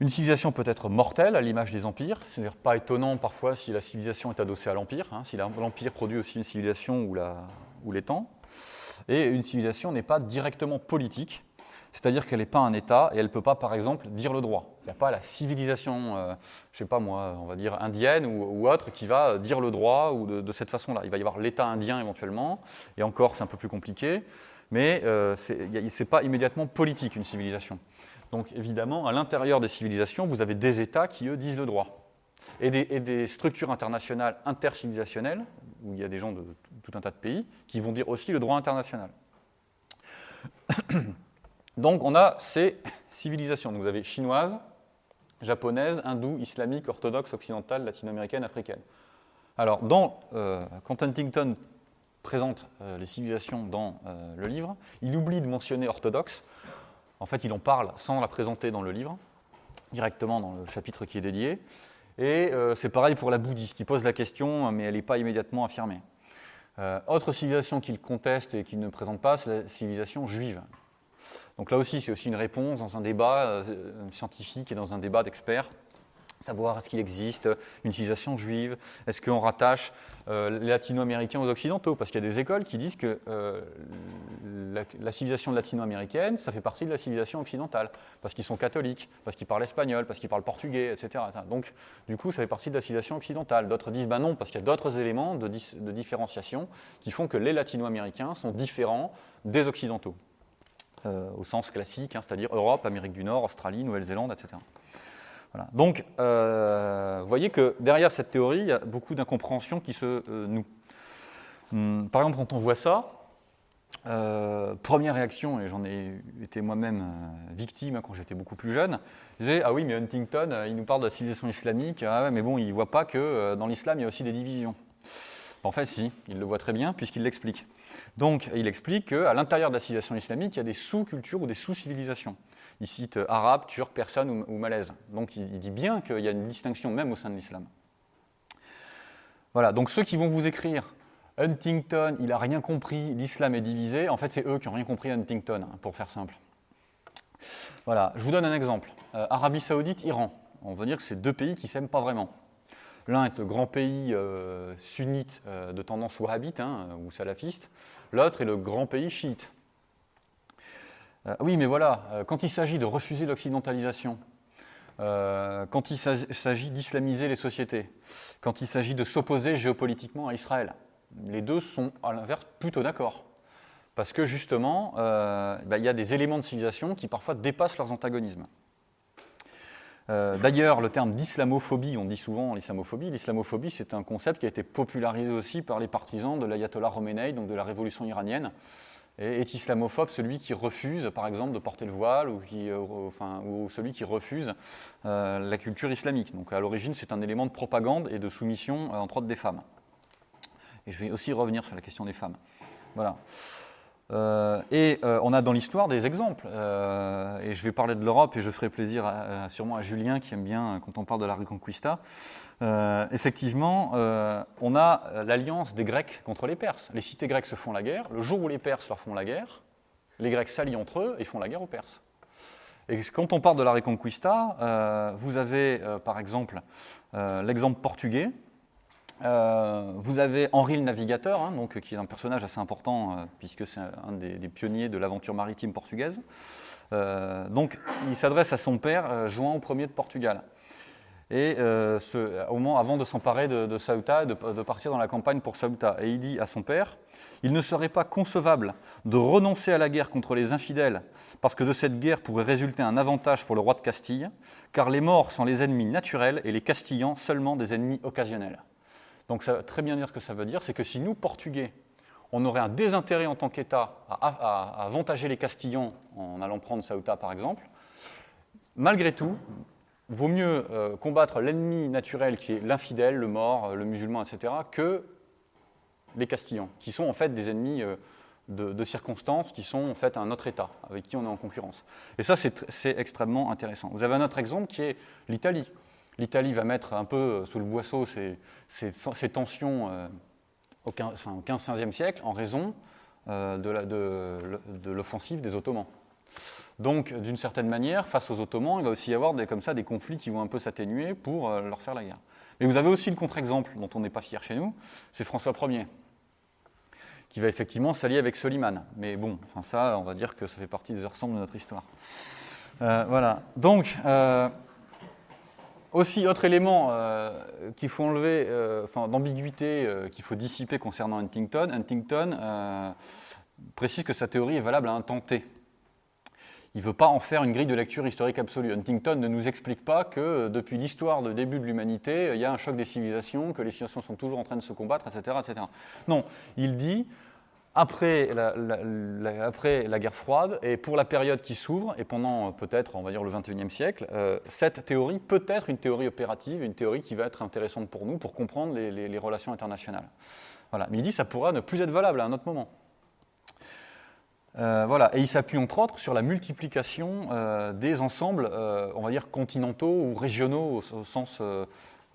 S1: Une civilisation peut être mortelle, à l'image des empires. C'est-à-dire pas étonnant parfois si la civilisation est adossée à l'empire, hein, si l'empire produit aussi une civilisation ou, la, ou temps. Et une civilisation n'est pas directement politique, c'est-à-dire qu'elle n'est pas un État et elle ne peut pas, par exemple, dire le droit. Il n'y a pas la civilisation, euh, je ne sais pas moi, on va dire indienne ou, autre, qui va dire le droit ou de, cette façon-là. Il va y avoir l'État indien éventuellement, et encore c'est un peu plus compliqué, mais euh, ce n'est pas immédiatement politique une civilisation. Donc évidemment, à l'intérieur des civilisations, vous avez des États qui, eux, disent le droit. Et des, structures internationales intercivilisationnelles, où il y a des gens de tout un tas de pays, qui vont dire aussi le droit international. Donc on a ces civilisations. vous avez chinoise, japonaise, hindoue, islamique, orthodoxe, occidentale, latino-américaine, africaine. Alors euh, quand Huntington présente euh, les civilisations dans euh, le livre, il oublie de mentionner orthodoxe. En fait, il en parle sans la présenter dans le livre, directement dans le chapitre qui est dédié. Et c'est pareil pour la bouddhiste. Il pose la question, mais elle n'est pas immédiatement affirmée. autre civilisation qu'il conteste et qu'il ne présente pas, c'est la civilisation juive. Donc là aussi, c'est aussi une réponse dans un débat euh, scientifique et dans un débat d'experts savoir est-ce qu'il existe une civilisation juive, est-ce qu'on rattache euh, les latino-américains aux occidentaux, parce qu'il y a des écoles qui disent que euh, la, civilisation latino-américaine, ça fait partie de la civilisation occidentale, parce qu'ils sont catholiques, parce qu'ils parlent espagnol, parce qu'ils parlent portugais, etc. Donc, du coup, ça fait partie de la civilisation occidentale. D'autres disent, ben non, parce qu'il y a d'autres éléments de, différenciation qui font que les latino-américains sont différents des occidentaux. Euh, au sens classique, hein, c'est-à-dire Europe, Amérique du Nord, Australie, Nouvelle-Zélande, etc. Donc, euh, vous voyez que derrière cette théorie, il y a beaucoup d'incompréhensions qui se euh, nouent. Hum, par exemple, quand on voit ça, première réaction, et j'en ai été moi-même victime hein, quand j'étais beaucoup plus jeune, je disais Ah oui, mais Huntington, il nous parle de la civilisation islamique, ah ouais, mais bon, il ne voit pas que dans l'islam, il y a aussi des divisions. En fait, si, il le voit très bien puisqu'il l'explique. Donc, il explique qu'à l'intérieur de la civilisation islamique, il y a des sous-cultures ou des sous-civilisations. Il cite euh, arabe, turc, personne ou, malaise. Donc, il, dit bien qu'il y a une distinction même au sein de l'islam. Voilà, donc ceux qui vont vous écrire Huntington, il n'a rien compris, l'islam est divisé, en fait, c'est eux qui n'ont rien compris Huntington, hein, pour faire simple. Voilà, je vous donne un exemple. Euh, Arabie Saoudite, Iran. On va dire que c'est deux pays qui s'aiment pas vraiment. L'un est le grand pays euh, sunnite de tendance wahhabite hein, ou salafiste, l'autre est le grand pays chiite. Euh, oui, mais voilà, quand il s'agit de refuser l'occidentalisation, quand il s'agit d'islamiser les sociétés, quand il s'agit de s'opposer géopolitiquement à Israël, les deux sont à l'inverse plutôt d'accord. Parce que justement, bah, il y a des éléments de civilisation qui parfois dépassent leurs antagonismes. Euh, d'ailleurs, le terme d'islamophobie, on dit souvent l'islamophobie. L'islamophobie, c'est un concept qui a été popularisé aussi par les partisans de l'ayatollah Khomeini, donc de la révolution iranienne. Est islamophobe celui qui refuse, par exemple, de porter le voile ou, euh, celui qui refuse euh, la culture islamique. Donc à l'origine, c'est un élément de propagande et de soumission, entre autres, des femmes. Et je vais aussi revenir sur la question des femmes. Voilà. Euh, et euh, on a dans l'histoire des exemples. Euh, et je vais parler de l'Europe et je ferai plaisir sûrement à Julien qui aime bien quand on parle de la Reconquista. effectivement, on a l'alliance des Grecs contre les Perses. Les cités grecques se font la guerre. Le jour où les Perses leur font la guerre, les Grecs s'allient entre eux et font la guerre aux Perses. Et quand on parle de la Reconquista, vous avez par exemple l'exemple portugais euh, vous avez Henri le Navigateur, hein, donc, qui est un personnage assez important, euh, puisque c'est un des, pionniers de l'aventure maritime portugaise. Euh, donc, il s'adresse à son père, João Ier de Portugal. Et au moment avant de s'emparer de, de Ceuta, de, de, partir dans la campagne pour Ceuta, et il dit à son père Il ne serait pas concevable de renoncer à la guerre contre les infidèles, parce que de cette guerre pourrait résulter un avantage pour le roi de Castille, car les morts sont les ennemis naturels et les Castillans seulement des ennemis occasionnels. Donc ça veut très bien dire ce que ça veut dire, c'est que si nous, Portugais, on aurait un désintérêt en tant qu'État à, avantager les Castillans en allant prendre Ceuta par exemple, malgré tout, vaut mieux euh, combattre l'ennemi naturel qui est l'infidèle, le mort, le musulman, etc., que les Castillans, qui sont en fait des ennemis euh, de, de, circonstances, qui sont en fait un autre État avec qui on est en concurrence. Et ça, c'est extrêmement intéressant. Vous avez un autre exemple qui est l'Italie. L'Italie va mettre un peu euh, sous le boisseau ces, tensions euh, au 15-16e siècle en raison euh, de l'offensive des Ottomans. Donc, d'une certaine manière, face aux Ottomans, il va aussi y avoir des, comme ça des conflits qui vont un peu s'atténuer pour leur faire la guerre. Mais vous avez aussi le contre-exemple dont on n'est pas fier chez nous, c'est François Ier. qui va effectivement s'allier avec Soliman. Mais bon, ça, on va dire que ça fait partie des ensembles de notre histoire. Voilà. Donc, aussi, autre élément euh, qu'il faut enlever, enfin, d'ambiguïté qu'il faut dissiper concernant Huntington. Huntington précise que sa théorie est valable à un temps T. Il ne veut pas en faire une grille de lecture historique absolue. Huntington ne nous explique pas que depuis l'histoire de début de l'humanité, il y a un choc des civilisations, que les civilisations sont toujours en train de se combattre, etc. etc. Non, il dit après la, guerre froide et pour la période qui s'ouvre, et pendant peut-être, on va dire, le 21e siècle, euh, cette théorie peut être une théorie opérative, une théorie qui va être intéressante pour nous, pour comprendre les, relations internationales. Voilà. Mais il dit que ça pourra ne plus être valable à un autre moment. Euh, voilà. Et il s'appuie entre autres sur la multiplication euh, des ensembles, on va dire, continentaux ou régionaux au, sens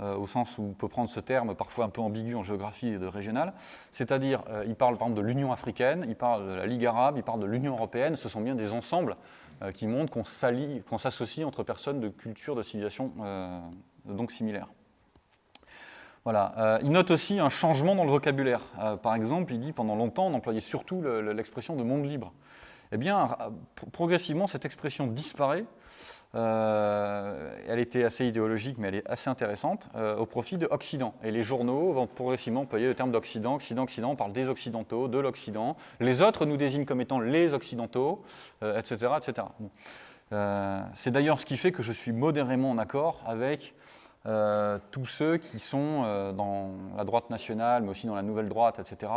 S1: euh, au sens où on peut prendre ce terme parfois un peu ambigu en géographie et de régional. C'est-à-dire, euh, il parle par exemple de l'Union africaine, il parle de la Ligue arabe, il parle de l'Union européenne. Ce sont bien des ensembles euh, qui montrent qu'on s'associe entre personnes de cultures, de civilisations donc similaires. Voilà. il note aussi un changement dans le vocabulaire. par exemple, il dit pendant longtemps, on employait surtout l'expression de monde libre. Eh bien, progressivement, cette expression disparaît euh, elle était assez idéologique, mais elle est assez intéressante, euh, au profit de Occident. Et les journaux vont progressivement employer le terme d'Occident. Occident, Occident, on parle des Occidentaux, de l'Occident. Les autres nous désignent comme étant les Occidentaux, etc. Euh, etc. C'est d'ailleurs ce qui fait que je suis modérément en accord avec tous ceux qui sont dans la droite nationale, mais aussi dans la nouvelle droite, etc.,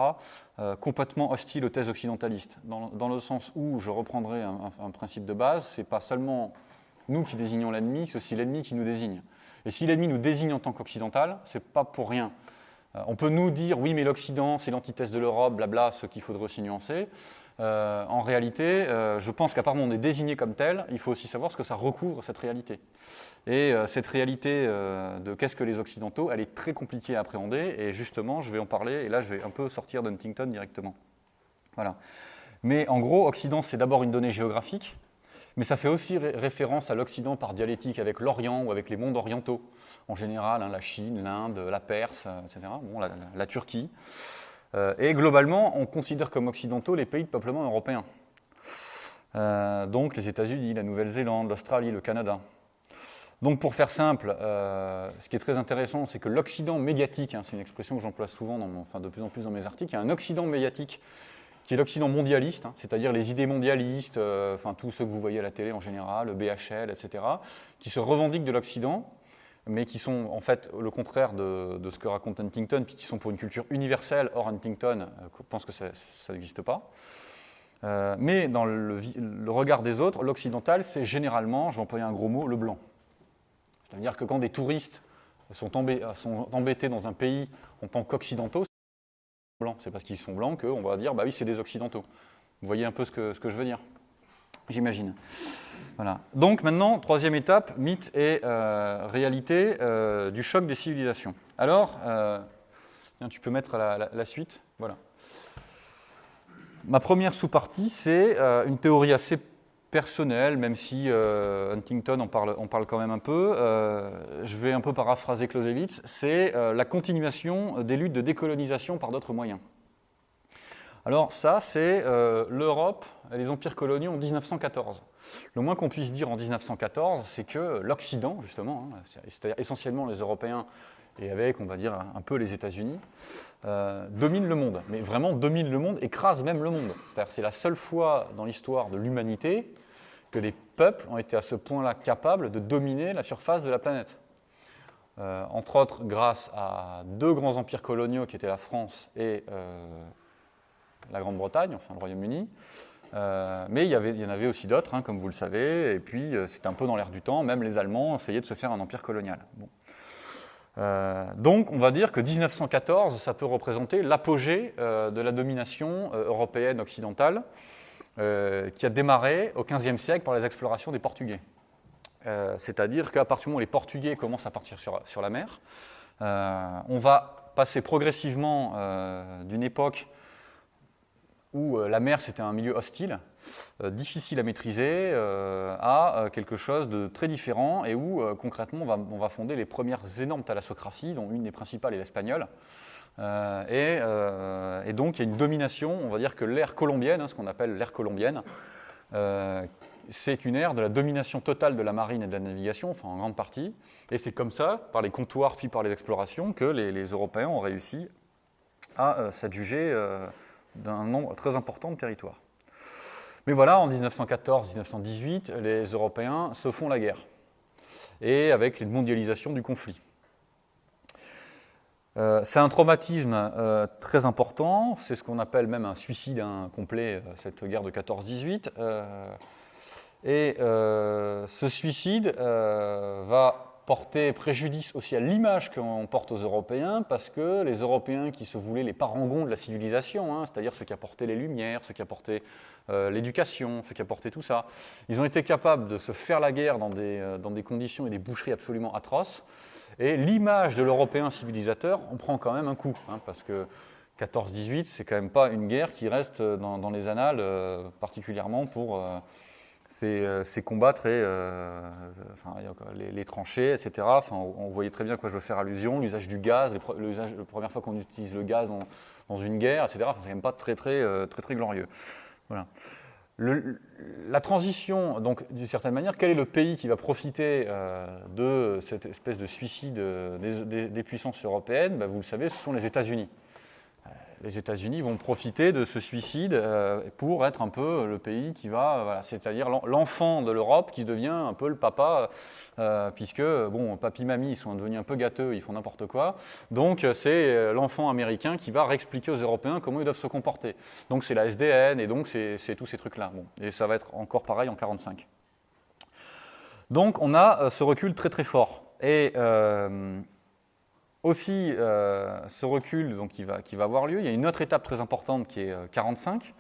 S1: complètement hostiles aux thèses occidentalistes. Dans, le sens où, je reprendrai un, un principe de base, c'est pas seulement nous qui désignons l'ennemi, c'est aussi l'ennemi qui nous désigne. Et si l'ennemi nous désigne en tant qu'occidental, c'est pas pour rien. Euh, on peut nous dire, oui, mais l'Occident, c'est l'antithèse de l'Europe, blabla, ce qu'il faudrait aussi nuancer. Euh, en réalité, euh, je pense qu'à part on est désigné comme tel, il faut aussi savoir ce que ça recouvre, cette réalité. Et cette réalité de qu'est-ce que les Occidentaux, elle est très compliquée à appréhender, et justement, je vais en parler, et là, je vais un peu sortir d'Huntington directement. Voilà. Mais en gros, Occident, c'est d'abord une donnée géographique, mais ça fait aussi référence à l'Occident par dialectique avec l'Orient ou avec les mondes orientaux, en général, hein, la Chine, l'Inde, la Perse, euh, etc., la, Turquie. Euh, et globalement, on considère comme occidentaux les pays de peuplement européens. Euh, donc les États-Unis, la Nouvelle-Zélande, l'Australie, le Canada. Donc pour faire simple, ce qui est très intéressant, c'est que l'Occident médiatique, hein, c'est une expression que j'emploie souvent, dans enfin de plus en plus dans mes articles, il y a un Occident médiatique qui est l'Occident mondialiste, hein, c'est-à-dire les idées mondialistes, euh, enfin tous ceux que vous voyez à la télé en général, le BHL, etc., qui se revendiquent de l'Occident, mais qui sont en fait le contraire de, ce que raconte Huntington, puis qui sont pour une culture universelle. Or, Huntington euh, pense que ça n'existe pas. Euh, mais dans le, regard des autres, l'occidental, c'est généralement, je vais employer un gros mot, le blanc. C'est-à-dire que quand des touristes sont embêtés dans un pays en tant qu'occidentaux, blancs. C'est parce qu'ils sont blancs qu'on va dire, bah oui, c'est des occidentaux. Vous voyez un peu ce que, je veux dire J'imagine. Voilà. Donc maintenant, troisième étape, mythe et euh, réalité euh, du choc des civilisations. Alors, euh, tu peux mettre la, suite. Voilà. Ma première sous-partie, c'est une théorie assez personnelle, même si Huntington en parle, on parle quand même un peu. je vais un peu paraphraser Clausewitz. C'est la continuation des luttes de décolonisation par d'autres moyens. Alors ça, c'est euh, l'Europe et les empires coloniaux en 1914. Le moins qu'on puisse dire en 1914, c'est que l'Occident, justement, hein, c'est-à-dire essentiellement les Européens et avec, on va dire, un peu les États-Unis, euh, domine le monde. Mais vraiment domine le monde, écrase même le monde. C'est-à-dire c'est la seule fois dans l'histoire de l'humanité que les peuples ont été à ce point-là capables de dominer la surface de la planète. Euh, entre autres grâce à deux grands empires coloniaux qui étaient la France et la Grande-Bretagne, enfin le Royaume-Uni. Euh, mais il y, en avait aussi d'autres, hein, comme vous le savez, et puis euh, c'était un peu dans l'air du temps, même les Allemands essayaient de se faire un empire colonial. Euh, donc on va dire que 1914, ça peut représenter l'apogée de la domination européenne occidentale, qui a démarré au XVe siècle par les explorations des Portugais. C'est-à-dire qu'à partir du moment où les Portugais commencent à partir sur, la mer, on va passer progressivement d'une époque où euh, la mer c'était un milieu hostile, euh, difficile à maîtriser, euh, à quelque chose de très différent et où concrètement on va, fonder les premières énormes thalassocraties, dont une des principales est l'espagnole, et, donc il y a une domination, on va dire que l'ère colombienne, hein, ce qu'on appelle l'ère colombienne, c'est une ère de la domination totale de la marine et de la navigation, enfin en grande partie. Et c'est comme ça, par les comptoirs puis par les explorations, que les, Européens ont réussi à s'adjuger d'un nombre très important de territoires. Mais voilà, en 1914-1918, les Européens se font la guerre, et avec une mondialisation du conflit. Euh, c'est un traumatisme euh, très important, c'est ce qu'on appelle même un suicide incomplet, euh, cette guerre de 14-18. et ce suicide va porter préjudice aussi à l'image qu'on porte aux Européens, parce que les Européens qui se voulaient les parangons de la civilisation, hein, c'est-à-dire ceux qui apportaient les lumières, ceux qui apportaient l'éducation, ceux qui apportaient tout ça, ils ont été capables de se faire la guerre dans des conditions et des boucheries absolument atroces. Et l'image de l'Européen civilisateur, on prend quand même un coup, hein, parce que 14-18, c'est quand même pas une guerre qui reste dans, dans les annales, euh, particulièrement pour ces, ces, combats très. les, tranchées, etc. On, voyait très bien à quoi je veux faire allusion, l'usage du gaz, la première fois qu'on utilise le gaz dans une guerre, etc. C'est quand même pas très, très glorieux. Voilà. La transition, donc d'une certaine manière, quel est le pays qui va profiter euh, de cette espèce de suicide euh, des, puissances européennes? Ben, Vous le savez, ce sont les États-Unis les États-Unis vont profiter de ce suicide euh, pour être un peu le pays qui va, c'est-à-dire l'enfant de l'Europe qui devient un peu le papa, euh, puisque, bon, papy, mamie, ils sont devenus un peu gâteux, ils font n'importe quoi. Donc, c'est euh, l'enfant américain qui va réexpliquer aux Européens comment ils doivent se comporter. Donc, c'est la SDN et donc, c'est tous ces trucs-là. Et ça va être encore pareil en 1945. Donc, on a ce recul très très fort. Et aussi euh, ce recul donc, qui, va, qui va avoir lieu. Il y a une autre étape très importante qui est 45,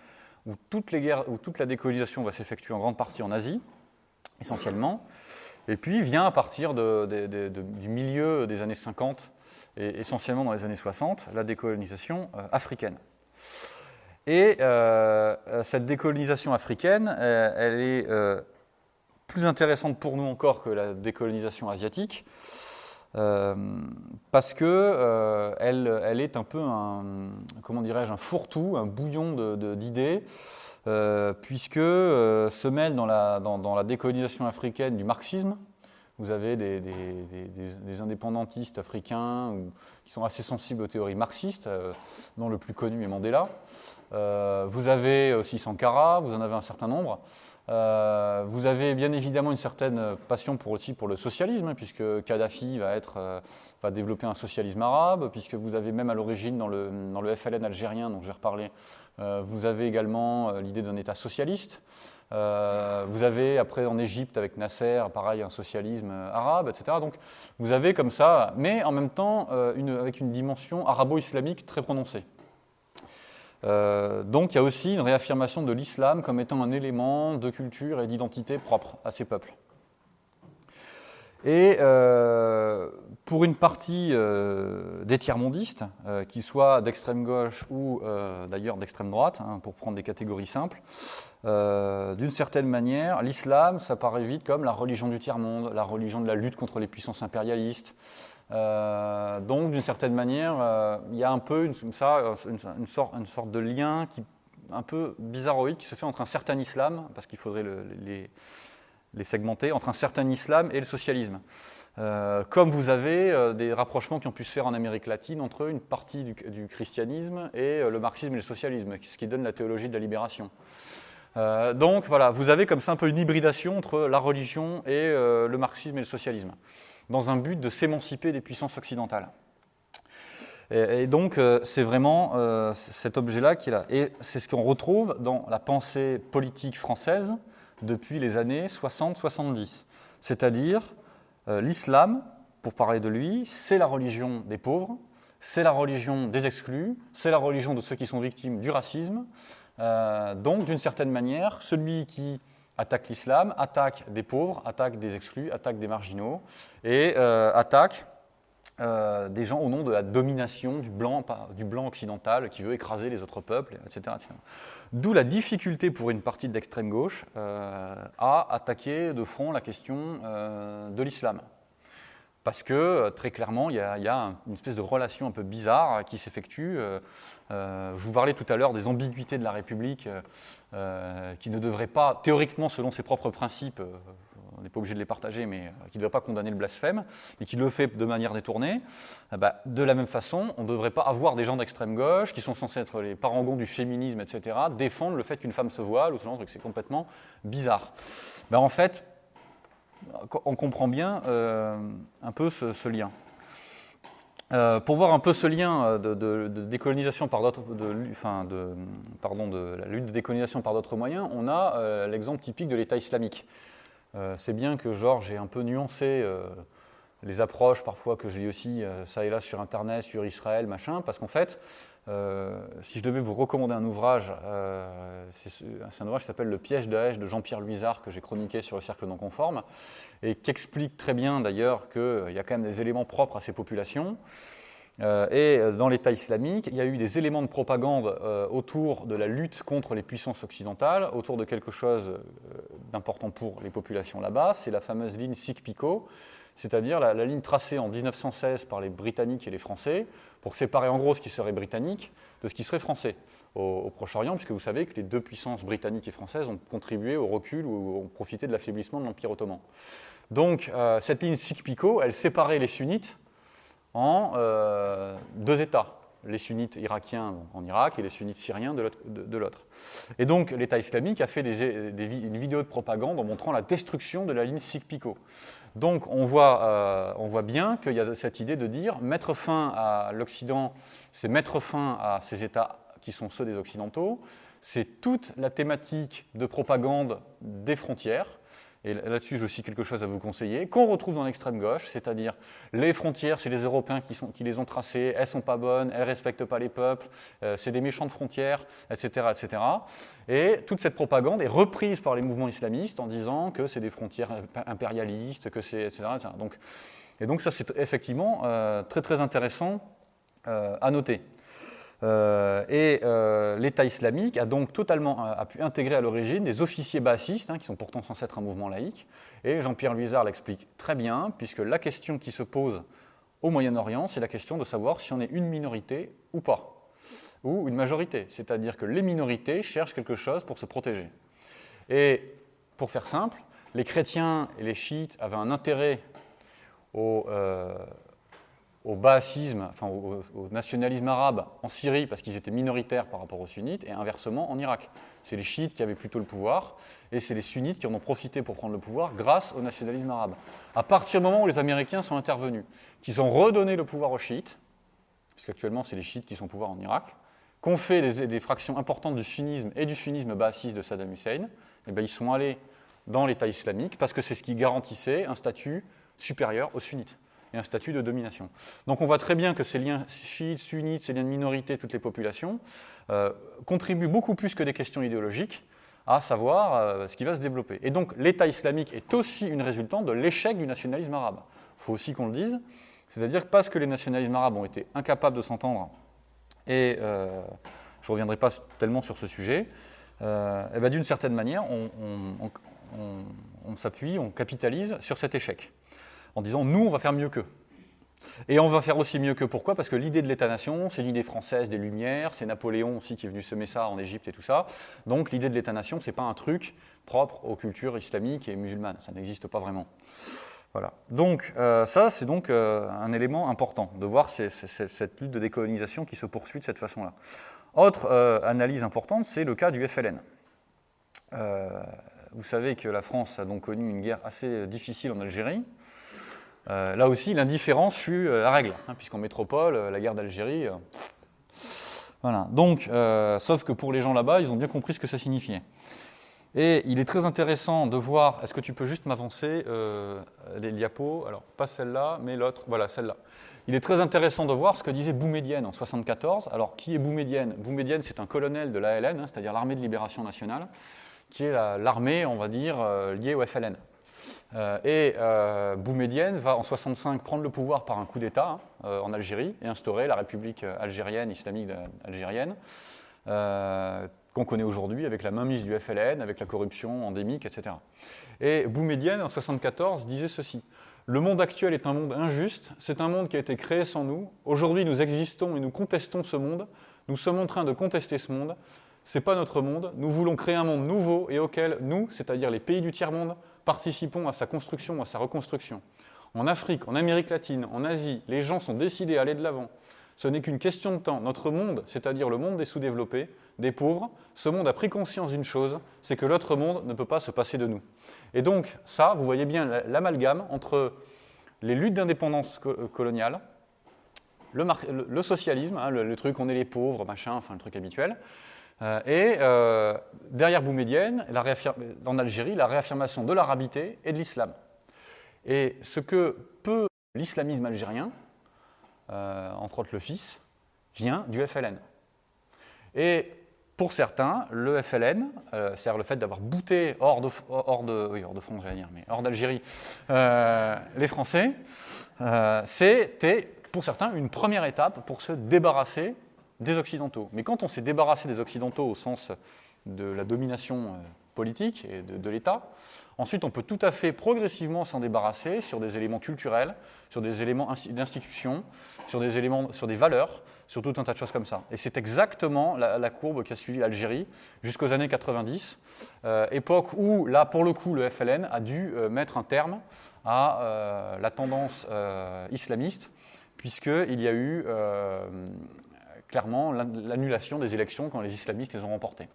S1: euh, où, où toute la décolonisation va s'effectuer en grande partie en Asie, essentiellement. Et puis vient à partir du milieu des années 50 et essentiellement dans les années 60, la décolonisation euh, africaine. Et cette décolonisation africaine, elle est plus intéressante pour nous encore que la décolonisation asiatique, euh, parce que euh, elle, est un peu un, comment dirais-je, un fourre-tout, un bouillon d'idées, euh, puisque se mêle dans la, dans, la, décolonisation africaine du marxisme. Vous avez des, indépendantistes africains qui sont assez sensibles aux théories marxistes, dont le plus connu est Mandela. vous avez aussi Sankara, vous en avez un certain nombre. Euh, vous avez bien évidemment une certaine passion pour, aussi pour le socialisme, hein, puisque Kadhafi va, être, euh, va développer un socialisme arabe, puisque vous avez même à l'origine dans le, dans le, FLN algérien, dont je vais reparler, euh, vous avez également l'idée d'un État socialiste. vous avez après en Égypte avec Nasser, pareil, un socialisme arabe, etc. Donc vous avez comme ça, mais en même temps avec une dimension arabo-islamique très prononcée. Euh, donc il y a aussi une réaffirmation de l'islam comme étant un élément de culture et d'identité propre à ces peuples. Et euh, pour une partie euh, des tiers-mondistes, qu'ils soient d'extrême gauche ou d'ailleurs d'extrême droite, hein, pour prendre des catégories simples, d'une certaine manière, l'islam, ça paraît vite comme la religion du tiers-monde, la religion de la lutte contre les puissances impérialistes, euh, donc, d'une certaine manière, euh, il y a un peu une, ça, une, sorte, de lien qui, un peu bizarroïde qui se fait entre un certain islam, parce qu'il faudrait les, segmenter, entre un certain islam et le socialisme. Euh, comme vous avez des rapprochements qui ont pu se faire en Amérique latine entre une partie du christianisme et le marxisme et le socialisme, ce qui donne la théologie de la libération. donc voilà, vous avez comme ça un peu une hybridation entre la religion et le marxisme et le socialisme dans un but de s'émanciper des puissances occidentales. Et, donc, euh, c'est vraiment euh, cet objet-là qui est là. Et c'est ce qu'on retrouve dans la pensée politique française depuis les années 60-70. C'est-à-dire, euh, l'islam, pour parler de lui, c'est la religion des pauvres, c'est la religion des exclus, c'est la religion de ceux qui sont victimes du racisme. donc, d'une certaine manière, celui qui attaque l'islam, attaque des pauvres, attaque des exclus, attaque des marginaux, et euh, attaque euh, des gens au nom de la domination du blanc, occidental qui veut écraser les autres peuples, etc. D'où la difficulté pour une partie d'extrême gauche euh, à attaquer de front la question de l'islam. parce que très clairement, il y, a, une espèce de relation un peu bizarre qui s'effectue. je vous parlais tout à l'heure des ambiguïtés de la République qui ne devraient pas, théoriquement, selon ses propres principes, on n'est pas obligé de les partager, mais euh, qui ne doit pas condamner le blasphème, mais qui le fait de manière détournée, ben, de la même façon, on ne devrait pas avoir des gens d'extrême gauche, qui sont censés être les parangons du féminisme, etc., défendre le fait qu'une femme se voile, ou ce genre de truc, c'est complètement bizarre. Ben, en fait, on comprend bien euh, un peu ce, lien. Euh, pour voir un peu ce lien de, décolonisation par d'autres, enfin pardon, de la lutte de décolonisation par d'autres moyens, on a l'exemple typique de l'État islamique. Euh, c'est bien que Georges ait un peu nuancé euh, les approches parfois que je lis aussi euh, ça et là sur Internet, sur Israël, machin, parce qu'en fait, si je devais vous recommander un ouvrage, c'est un ouvrage qui s'appelle Le piège Daesh de Jean-Pierre Luisard que j'ai chroniqué sur le cercle non conforme et qui explique très bien d'ailleurs qu'il y a quand même des éléments propres à ces populations. et dans l'État islamique, il y a eu des éléments de propagande autour de la lutte contre les puissances occidentales, autour de quelque chose important pour les populations là-bas, c'est la fameuse ligne Sikh-Picot, c'est-à-dire la, ligne tracée en 1916 par les Britanniques et les Français pour séparer en gros ce qui serait britannique de ce qui serait français au, Proche-Orient, puisque vous savez que les deux puissances britanniques et françaises ont contribué au recul ou ont profité de l'affaiblissement de l'Empire ottoman. Donc euh, cette ligne Sikh-Picot, elle séparait les sunnites en euh, deux États les sunnites irakiens en Irak et les sunnites syriens de l'autre. Et donc l'État islamique a fait une vidéo de propagande en montrant la destruction de la ligne Sikh-Picot. Donc on voit, euh, on voit bien qu'il y a cette idée de dire mettre fin à l'Occident, c'est mettre fin à ces États qui sont ceux des Occidentaux, c'est toute la thématique de propagande des frontières, et là-dessus j'ai aussi quelque chose à vous conseiller, qu'on retrouve dans l'extrême gauche, c'est-à-dire les frontières, c'est les Européens qui, les ont tracées, elles sont pas bonnes, elles ne respectent pas les peuples, euh, c'est des méchantes frontières, etc., etc. Et toute cette propagande est reprise par les mouvements islamistes en disant que c'est des frontières impérialistes, que c'est, etc., Donc, et donc ça c'est effectivement euh, très très intéressant euh, à noter. Euh, et euh, l'État islamique a donc totalement a pu intégrer à l'origine des officiers bassistes, hein, qui sont pourtant censés être un mouvement laïque. Et Jean-Pierre Luisard l'explique très bien, puisque la question qui se pose au Moyen-Orient, c'est la question de savoir si on est une minorité ou pas, ou une majorité. C'est-à-dire que les minorités cherchent quelque chose pour se protéger. Et pour faire simple, les chrétiens et les chiites avaient un intérêt au, euh, au baasisme, enfin au, nationalisme arabe en Syrie parce qu'ils étaient minoritaires par rapport aux sunnites, et inversement en Irak. C'est les chiites qui avaient plutôt le pouvoir, et c'est les sunnites qui en ont profité pour prendre le pouvoir grâce au nationalisme arabe. À partir du moment où les Américains sont intervenus, qu'ils ont redonné le pouvoir aux chiites, puisqu'actuellement c'est les chiites qui sont au pouvoir en Irak, qu'ont fait des, fractions importantes du sunnisme et du sunnisme baassiste de Saddam Hussein, et eh bien ils sont allés dans l'État islamique parce que c'est ce qui garantissait un statut supérieur aux sunnites un statut de domination. Donc on voit très bien que ces liens chiites, sunnites, ces liens de minorité, toutes les populations, euh, contribuent beaucoup plus que des questions idéologiques à savoir euh, ce qui va se développer. Et donc l'État islamique est aussi une résultante de l'échec du nationalisme arabe. Il faut aussi qu'on le dise. C'est-à-dire que parce que les nationalismes arabes ont été incapables de s'entendre, et euh, je ne reviendrai pas tellement sur ce sujet, et ben d'une certaine manière, on s'appuie, on capitalise sur cet échec en disant nous, on va faire mieux qu'eux. Et on va faire aussi mieux que pourquoi? Parce que l'idée de l'État-nation, c'est l'idée française des Lumières, c'est Napoléon aussi qui est venu semer ça en Égypte et tout ça. Donc l'idée de l'État-nation, ce n'est pas un truc propre aux cultures islamiques et musulmanes, ça n'existe pas vraiment. Voilà. Donc euh, ça, c'est donc euh, un élément important de voir cette lutte de décolonisation qui se poursuit de cette façon-là. Autre euh, analyse importante, c'est le cas du FLN. vous savez que la France a donc connu une guerre assez difficile en Algérie, euh, là aussi, l'indifférence fut euh, la règle, hein, puisqu'en métropole, euh, la guerre d'Algérie. voilà. Donc, sauf que pour les gens là-bas, ils ont bien compris ce que ça signifiait. Et il est très intéressant de voir, est-ce que tu peux juste m'avancer les diapos? Alors, pas celle-là, mais l'autre, voilà, celle-là. Il est très intéressant de voir ce que disait Boumedienne en 1974. Alors, qui est Boumedienne Boumedienne, c'est un colonel de l'ALN, hein, c'est-à-dire l'armée de libération nationale, qui est l'armée, on va dire, liée au FLN. Euh, et euh, Boumedienne va en 65 prendre le pouvoir par un coup d'État hein, euh, en Algérie et instaurer la République algérienne, islamique algérienne, qu'on connaît aujourd'hui avec la mainmise du FLN, avec la corruption endémique, etc. Et Boumedienne, en 74, disait ceci Le monde actuel est un monde injuste, c'est un monde qui a été créé sans nous. Aujourd'hui, nous existons et nous contestons ce monde. Nous sommes en train de contester ce monde. Ce n'est pas notre monde. Nous voulons créer un monde nouveau et auquel nous, c'est-à-dire les pays du tiers-monde, participons à sa construction, à sa reconstruction. En Afrique, en Amérique latine, en Asie, les gens sont décidés à aller de l'avant. Ce n'est qu'une question de temps. Notre monde, c'est-à-dire le monde des sous-développés, des pauvres, ce monde a pris conscience d'une chose, c'est que l'autre monde ne peut pas se passer de nous. Et donc, ça, vous voyez bien l'amalgame entre les luttes d'indépendance coloniale, le, socialisme, hein, le, truc on est les pauvres, machin, enfin le truc habituel, euh, et euh, derrière Boumedienne, en Algérie, la réaffirmation de l'arabité et de l'islam. Et ce que peut l'islamisme algérien, euh, entre autres le fils, vient du FLN. Et pour certains, le FLN, euh, c'est-à-dire le fait d'avoir bouté hors de, hors de, oui, hors de France, j'allais dire, mais hors d'Algérie, euh, les Français, euh, c'était pour certains une première étape pour se débarrasser des Occidentaux. Mais quand on s'est débarrassé des Occidentaux au sens de la domination politique et de, l'État, ensuite on peut tout à fait progressivement s'en débarrasser sur des éléments culturels, sur des éléments d'institution, sur des sur des valeurs, sur tout un tas de choses comme ça. Et c'est exactement la, courbe qui a suivi l'Algérie jusqu'aux années 90, euh, époque où, là, pour le coup, le FLN a dû euh, mettre un terme à euh, la tendance islamiste, puisqu'il y a eu clairement l'annulation des élections quand les islamistes les ont remportées.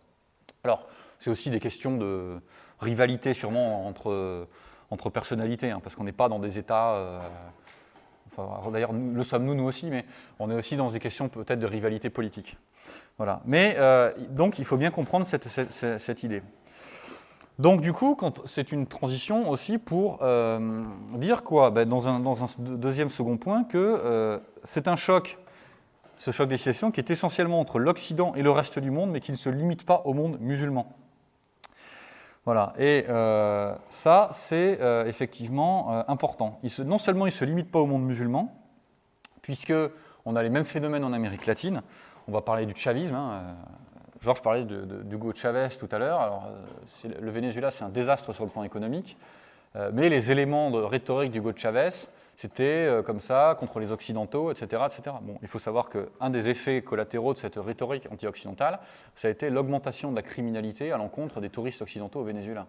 S1: Alors, c'est aussi des questions de rivalité sûrement entre, entre personnalités, hein, parce qu'on n'est pas dans des États D'ailleurs, le sommes-nous, nous aussi, mais on est aussi dans des questions peut-être de rivalité politique. Voilà. Mais euh, donc, il faut bien comprendre cette, idée. Donc, du coup, c'est une transition aussi pour euh, dire quoi? Ben, dans, un, deuxième second point, que euh, c'est un choc, ce choc des qui est essentiellement entre l'Occident et le reste du monde, mais qui ne se limite pas au monde musulman. Voilà, et euh, ça, c'est euh, effectivement euh, important. non seulement il ne se limite pas au monde musulman, puisque on a les mêmes phénomènes en Amérique latine. On va parler du chavisme. Hein, Georges parlait d'Hugo Chavez tout à l'heure. Alors, le Venezuela, c'est un désastre sur le plan économique, mais les éléments de rhétorique d'Hugo Chavez, c'était euh, comme ça, contre les Occidentaux, etc. etc. Bon, il faut savoir qu'un des effets collatéraux de cette rhétorique anti-occidentale, ça a été l'augmentation de la criminalité à l'encontre des touristes occidentaux au Venezuela.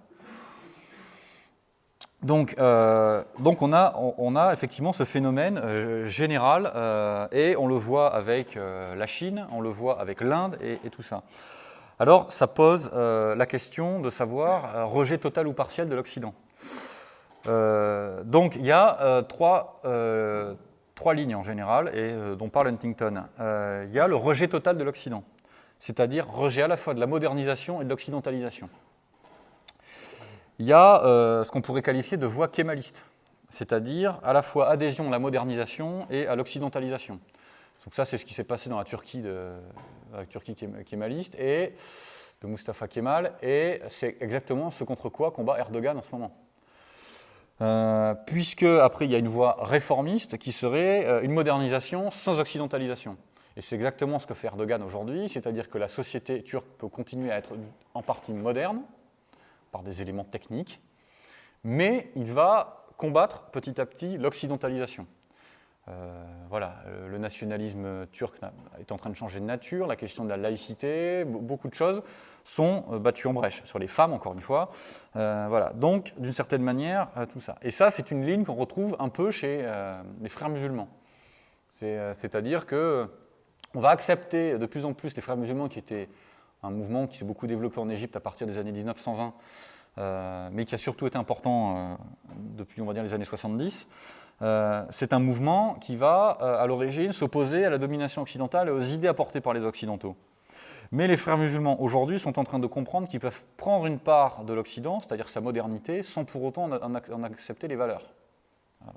S1: Donc, euh, donc on, a, on, a, effectivement ce phénomène euh, général et on le voit avec la Chine, on le voit avec l'Inde et, et, tout ça. Alors ça pose la question de savoir rejet total ou partiel de l'Occident. Euh, donc il y a euh, trois, euh, trois, lignes en général, et dont parle Huntington. il y a le rejet total de l'Occident, c'est-à-dire rejet à la fois de la modernisation et de l'occidentalisation. Il y a ce qu'on pourrait qualifier de voie kémaliste, c'est-à-dire à la fois adhésion à la modernisation et à l'occidentalisation. Donc ça, c'est ce qui s'est passé dans la Turquie, de, la Turquie kémaliste et de Mustafa Kemal, et c'est exactement ce contre quoi combat Erdogan en ce moment. Euh, puisque après il y a une voie réformiste qui serait euh, une modernisation sans occidentalisation. Et c'est exactement ce que fait Erdogan aujourd'hui, c'est-à-dire que la société turque peut continuer à être en partie moderne par des éléments techniques, mais il va combattre petit à petit l'occidentalisation. Euh, voilà, euh, le nationalisme turc est en train de changer de nature, la question de la laïcité, beaucoup de choses sont euh, battues en brèche, sur les femmes encore une fois. voilà, donc d'une certaine manière, tout ça. Et ça, c'est une ligne qu'on retrouve un peu chez les frères musulmans. C'est-à-dire que on va accepter de plus en plus les frères musulmans, qui étaient un mouvement qui s'est beaucoup développé en Égypte à partir des années 1920, mais qui a surtout été important depuis, on va dire, les années 70. Euh, c'est un mouvement qui va, euh, à l'origine, s'opposer à la domination occidentale et aux idées apportées par les Occidentaux. Mais les frères musulmans aujourd'hui sont en train de comprendre qu'ils peuvent prendre une part de l'Occident, c'est-à-dire sa modernité, sans pour autant en accepter les valeurs.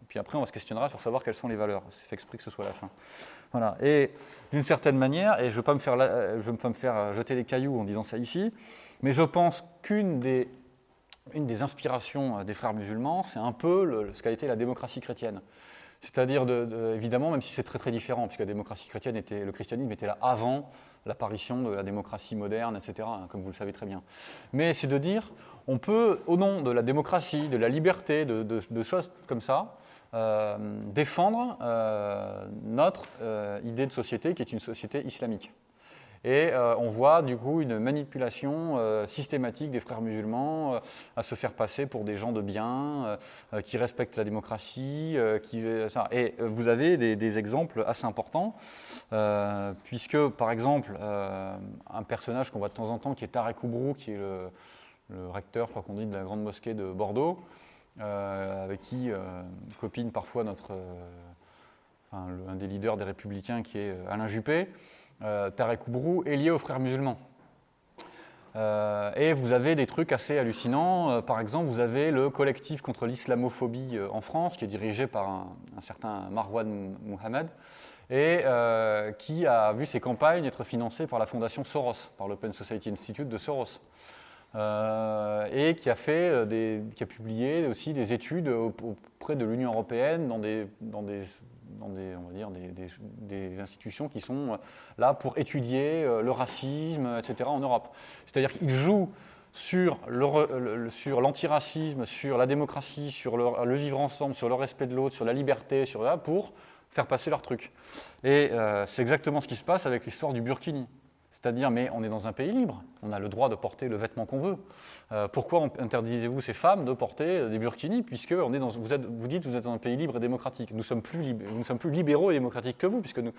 S1: Puis après, on va se questionnera sur savoir quelles sont les valeurs. C'est fait exprès que ce soit la fin. Voilà. Et d'une certaine manière, et je ne veux, veux, pas me faire jeter des cailloux en disant ça ici, mais je pense qu'une des une des inspirations euh, des frères musulmans, c'est un peu ce qu'a été la démocratie chrétienne. C'est-à-dire, évidemment, même si c'est très très différent, puisque la démocratie chrétienne était, le christianisme était là avant l'apparition de la démocratie moderne, etc., hein, comme vous le savez très bien. Mais c'est de dire, on peut, au nom de la démocratie, de la liberté, de, choses comme ça, euh, défendre euh, notre idée de société qui est une société islamique. Et on voit du coup une manipulation systématique des frères musulmans à se faire passer pour des gens de bien, qui respectent la démocratie. et vous avez des, exemples assez importants, puisque par exemple, un personnage qu'on voit de temps en temps qui est Tarek Oubrou, qui est le, recteur, je crois qu'on dit, de la grande mosquée de Bordeaux, euh, avec qui euh, copine parfois notre, euh, un des leaders des Républicains qui est Alain Juppé. Tarek Oubrou est lié aux frères musulmans. et vous avez des trucs assez hallucinants. par exemple, vous avez le collectif contre l'islamophobie en France, qui est dirigé par un, certain Marwan Mohamed, et qui a vu ses campagnes être financées par la fondation Soros, par l'Open Society Institute de Soros. Euh, et qui a, euh, publié aussi des études auprès de l'Union européenne dans des, dans des, on va dire des, des, institutions qui sont euh, là pour étudier le racisme, etc. en Europe. C'est-à-dire qu'il joue sur, le, sur l'antiracisme, sur la démocratie, sur le, vivre ensemble, sur le respect de l'autre, sur la liberté, sur là, pour faire passer leur truc. Et c'est exactement ce qui se passe avec l'histoire du Burkini. C'est-à-dire, mais on est dans un pays libre, on a le droit de porter le vêtement qu'on veut. Euh, pourquoi interdisez-vous ces femmes de porter des burkinis, puisque on est dans, vous, vous dites que vous êtes dans un pays libre et démocratique Nous sommes plus, nous sommes plus libéraux et démocratiques que vous, puisque nous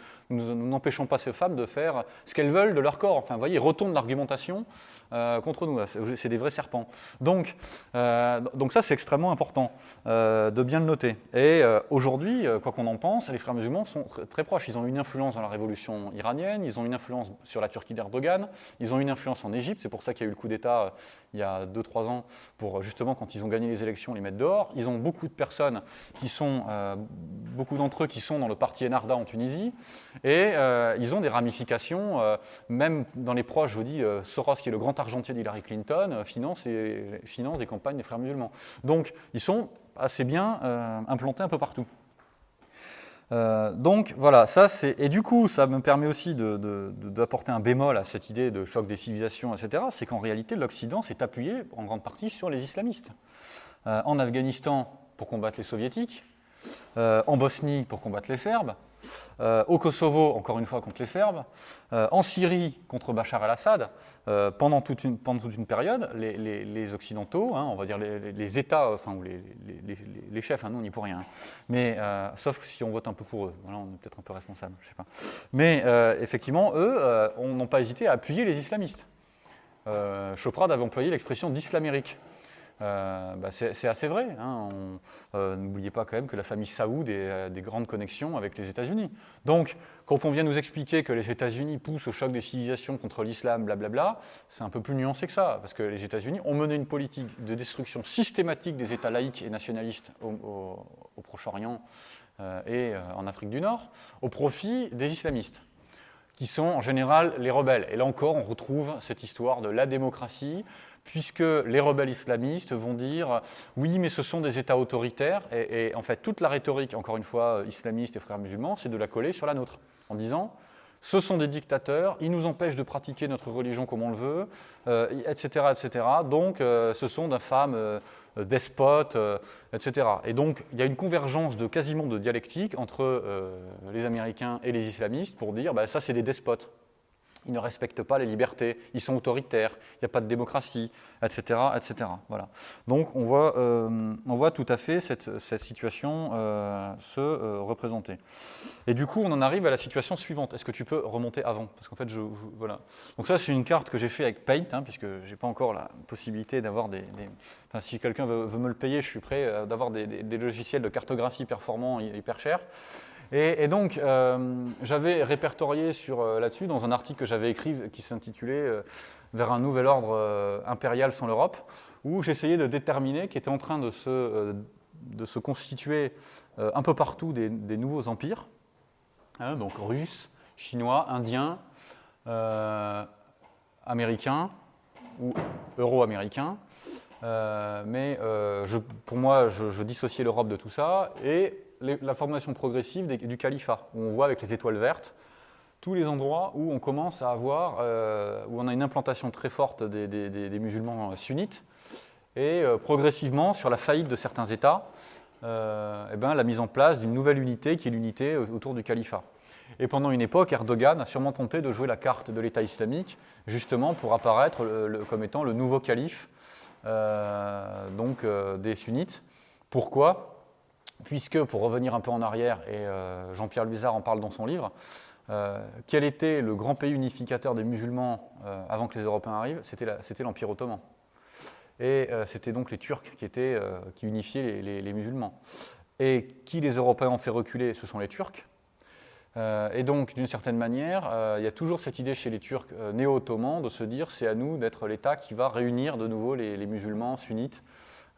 S1: n'empêchons pas ces femmes de faire ce qu'elles veulent de leur corps. Enfin, vous voyez, retourne l'argumentation euh, contre nous. C'est des vrais serpents. Donc, euh, donc ça, c'est extrêmement important de bien le noter. Et aujourd'hui, quoi qu'on en pense, les frères musulmans sont très proches. Ils ont une influence dans la révolution iranienne, ils ont une influence sur la Turquie d'Erdogan, ils ont une influence en Égypte. C'est pour ça qu'il y a eu le coup d'État il y a 2-3 ans pour justement, quand ils ont gagné les élections, les mettre dehors. Ils ont beaucoup de personnes qui sont, euh, beaucoup d'entre eux qui sont dans le parti Enarda en Tunisie, et euh, ils ont des ramifications, euh, même dans les proches, je vous dis, Soros, qui est le grand argentier d'Hillary Clinton, finance, et, finance des campagnes des frères musulmans. Donc, ils sont assez bien implantés un peu partout. Euh, donc voilà, ça c'est. Et du coup, ça me permet aussi d'apporter un bémol à cette idée de choc des civilisations, etc. C'est qu'en réalité, l'Occident s'est appuyé en grande partie sur les islamistes. Euh, en Afghanistan, pour combattre les soviétiques, euh, en Bosnie, pour combattre les Serbes, euh, au Kosovo, encore une fois, contre les Serbes, euh, en Syrie, contre Bachar el-Assad, pendant, toute une, période, les, Occidentaux, hein, on va dire les, États, enfin, les, chefs, hein, nous on n'y pour rien, mais sauf si on vote un peu pour eux, voilà, on est peut-être un peu responsable, je sais pas. Mais effectivement, eux, n'ont pas hésité à appuyer les islamistes. Choprad avait employé l'expression d'islamérique. Euh, bah, c'est assez vrai. Hein. Euh, n'oubliez pas quand même que la famille Saoud a euh, des grandes connexions avec les États-Unis. Donc, quand on vient nous expliquer que les États-Unis poussent au choc des civilisations contre l'islam, blablabla, c'est un peu plus nuancé que ça, parce que les États-Unis ont mené une politique de destruction systématique des États laïcs et nationalistes au, Proche-Orient et en Afrique du Nord, au profit des islamistes qui sont en général les rebelles. Et là encore, on retrouve cette histoire de la démocratie, puisque les rebelles islamistes vont dire oui, mais ce sont des États autoritaires, et, en fait toute la rhétorique, encore une fois, islamiste et frères musulmans, c'est de la coller sur la nôtre, en disant ce sont des dictateurs, ils nous empêchent de pratiquer notre religion comme on le veut, etc., euh, etc. Donc euh, ce sont d'infâmes euh, despotes, etc. Et donc il y a une convergence de quasiment de dialectique entre les Américains et les islamistes pour dire bah, ça c'est des despotes ils ne respectent pas les libertés, ils sont autoritaires, il n'y a pas de démocratie, etc. etc. Voilà. Donc on voit, euh, on voit tout à fait cette, situation euh, se euh, représenter. Et du coup, on en arrive à la situation suivante. Est-ce que tu peux remonter avant? Parce qu'en fait, voilà. Donc ça, c'est une carte que j'ai fait avec Paint, hein, puisque je n'ai pas encore la possibilité d'avoir des, Enfin, si quelqu'un veut, me le payer, je suis prêt d'avoir des, des, logiciels de cartographie performants hyper chers. Et, donc, euh, j'avais répertorié sur, euh, là-dessus dans un article que j'avais écrit qui s'intitulait euh, Vers un nouvel ordre impérial sans l'Europe, où j'essayais de déterminer qui était en train de se, constituer un peu partout des, nouveaux empires, hein, donc russes, chinois, indiens, américains ou euro-américains. mais pour moi, je, je dissociais l'Europe de tout ça et la formation progressive du califat, où on voit avec les étoiles vertes tous les endroits où on commence à avoir, où on a une implantation très forte des, musulmans sunnites, et progressivement, sur la faillite de certains États, eh ben, la mise en place d'une nouvelle unité qui est l'unité autour du califat. Et pendant une époque, Erdogan a sûrement tenté de jouer la carte de l'État islamique, justement pour apparaître comme étant le nouveau calife euh, donc, euh, des sunnites. Pourquoi? Puisque, pour revenir un peu en arrière, et euh, Jean-Pierre Luizard en parle dans son livre, quel était le grand pays unificateur des musulmans avant que les Européens arrivent? C'était l'Empire ottoman. Et c'était donc les Turcs qui, unifiaient les, musulmans. Et qui les Européens ont fait reculer? Ce sont les Turcs. Euh, et donc, d'une certaine manière, euh, il y a toujours cette idée chez les Turcs euh, néo-ottomans de se dire c'est à nous d'être l'État qui va réunir de nouveau les, musulmans sunnites.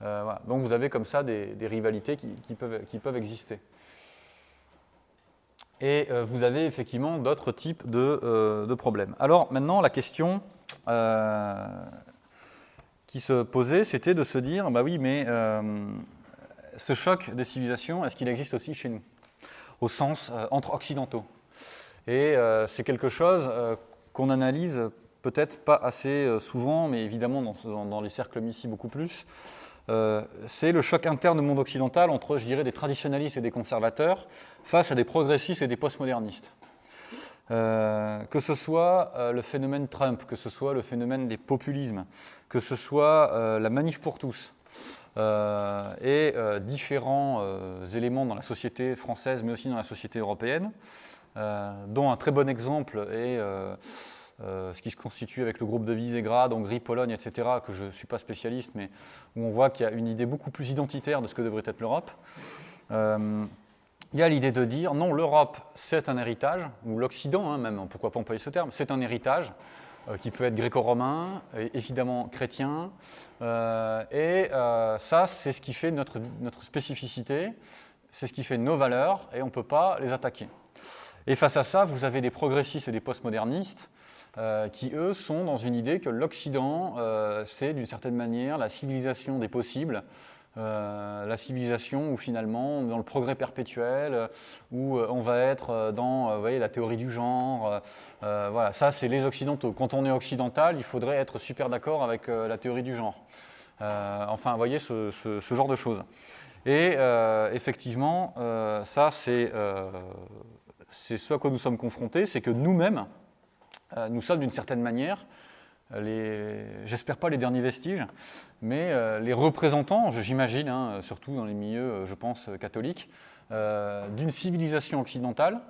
S1: Donc, vous avez comme ça des, rivalités qui, peuvent, exister. Et vous avez effectivement d'autres types de, de, problèmes. Alors, maintenant, la question qui se posait, c'était de se dire bah oui, mais ce choc des civilisations, est-ce qu'il existe aussi chez nous au sens euh, entre occidentaux? Et euh, c'est quelque chose euh, qu'on analyse peut-être pas assez souvent, mais évidemment dans, les cercles ici beaucoup plus. C'est le choc interne du monde occidental entre, je dirais, des traditionalistes et des conservateurs face à des progressistes et des postmodernistes. que ce soit le phénomène Trump, que ce soit le phénomène des populismes, que ce soit la manif pour tous, euh, et euh, différents euh, éléments dans la société française, mais aussi dans la société européenne, dont un très bon exemple est ce qui se constitue avec le groupe de Visegrad, Hongrie, Pologne, etc., que je ne suis pas spécialiste, mais où on voit qu'il y a une idée beaucoup plus identitaire de ce que devrait être l'Europe. il y a l'idée de dire non, l'Europe, c'est un héritage, ou l'Occident, hein, même, pourquoi pas employer ce terme, c'est un héritage, euh, qui peut être gréco-romain, évidemment chrétien. Euh, et euh, ça, c'est ce qui fait notre, notre spécificité, c'est ce qui fait nos valeurs, et on ne peut pas les attaquer. Et face à ça, vous avez des progressistes et des postmodernistes qui, eux, sont dans une idée que l'Occident, c'est d'une certaine manière la civilisation des possibles, euh, la civilisation où finalement, dans le progrès perpétuel, euh, où euh, on va être dans voyez, la théorie du genre. voilà, ça, c'est les Occidentaux. Quand on est occidental, il faudrait être super d'accord avec la théorie du genre. enfin, vous voyez, ce, genre de choses. Et effectivement, ça, c'est ce à quoi nous sommes confrontés, c'est que nous-mêmes, nous sommes d'une certaine manière j'espère pas les derniers vestiges, mais euh, les représentants, j'imagine, hein, surtout dans les milieux, euh, je pense, catholiques, euh, d'une civilisation occidentale,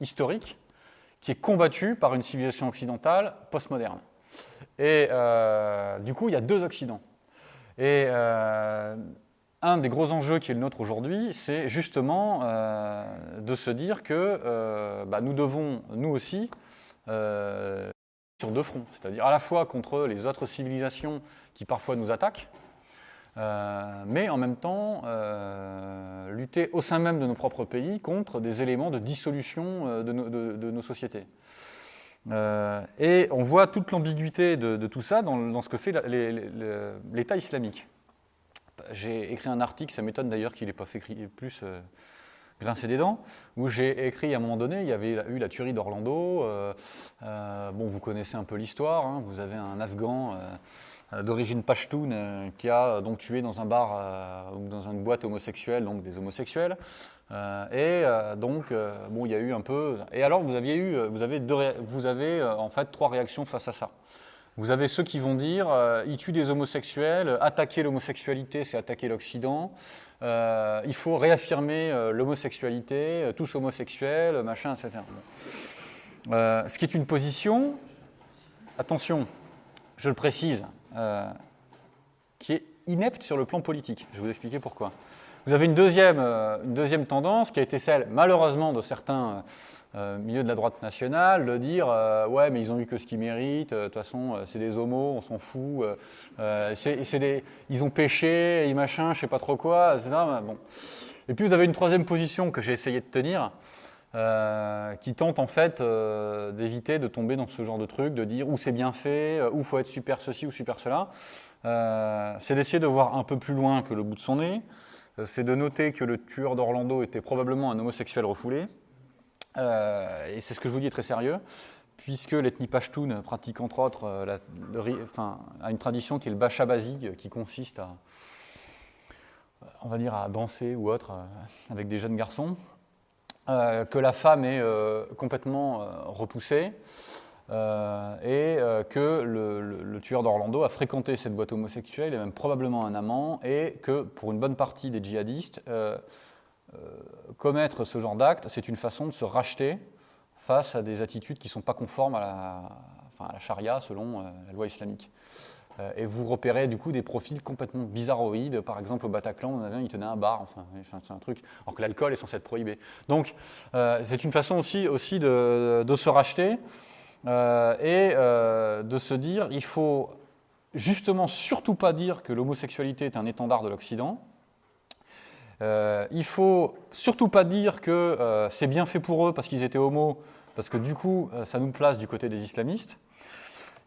S1: historique, qui est combattue par une civilisation occidentale postmoderne. Et du coup, il y a deux Occidents. Et un des gros enjeux qui est le nôtre aujourd'hui, c'est justement de se dire que bah, nous devons, nous aussi, sur deux fronts, c'est-à-dire à la fois contre les autres civilisations qui parfois nous attaquent, euh, mais en même temps euh, lutter au sein même de nos propres pays contre des éléments de dissolution euh, de, nos sociétés. et on voit toute l'ambiguïté de, tout ça dans, ce que fait l'État islamique. J'ai écrit un article, ça m'étonne d'ailleurs qu'il n'ait pas fait plus grincer des dents, où j'ai écrit à un moment donné, il y avait eu la tuerie d'Orlando. Euh, euh, bon, vous connaissez un peu l'histoire. Hein, vous avez un Afghan euh, d'origine pashtoun qui a donc tué dans un bar ou dans une boîte homosexuelle, donc des homosexuels. et donc, bon, il y a eu un peu. Et alors, vous aviez eu, vous avez, vous avez en fait trois réactions face à ça. Vous avez ceux qui vont dire, il tue des homosexuels, attaquer l'homosexualité, c'est attaquer l'Occident. Euh, il faut réaffirmer euh, l'homosexualité, euh, tous homosexuels, machin, etc. ce qui est une position, attention, je le précise, qui est inepte sur le plan politique. Je vais vous expliquer pourquoi. Vous avez une deuxième, une deuxième tendance qui a été celle, malheureusement, de certains euh, milieu de la droite nationale, de dire euh, ouais mais ils ont eu que ce qu'ils méritent, euh, de toute façon c'est des homos, on s'en fout, des, ils ont péché, et machin, je sais pas trop quoi, etc. Bon. Et puis vous avez une troisième position que j'ai essayé de tenir, qui tente en fait d'éviter de tomber dans ce genre de truc, de dire où c'est bien fait, où faut être super ceci ou super cela. c'est d'essayer de voir un peu plus loin que le bout de son nez, c'est de noter que le tueur d'Orlando était probablement un homosexuel refoulé. Et c'est ce que je vous dis très sérieux puisque l'ethnie Pashtun pratique entre autres euh, une tradition qui est le Bachabazi, euh, qui consiste à, on va dire, à danser ou autre euh, avec des jeunes garçons, que la femme est complètement repoussée. et que le, tueur d'Orlando a fréquenté cette boîte homosexuelle, et même probablement un amant, et que pour une bonne partie des djihadistes, commettre ce genre d'acte, c'est une façon de se racheter face à des attitudes qui ne sont pas conformes à la, enfin, à la charia selon euh, la loi islamique. Euh, et vous repérez du coup des profils complètement bizarroïdes. Par exemple, au Bataclan, il tenait un bar, enfin, c'est un truc, alors que l'alcool est censé être prohibé. Donc, euh, c'est une façon aussi, aussi de se racheter et de se dire il faut justement surtout pas dire que l'homosexualité est un étendard de l'Occident. Euh, il faut surtout pas dire que euh, c'est bien fait pour eux parce qu'ils étaient homos, parce que du coup, euh, ça nous place du côté des islamistes.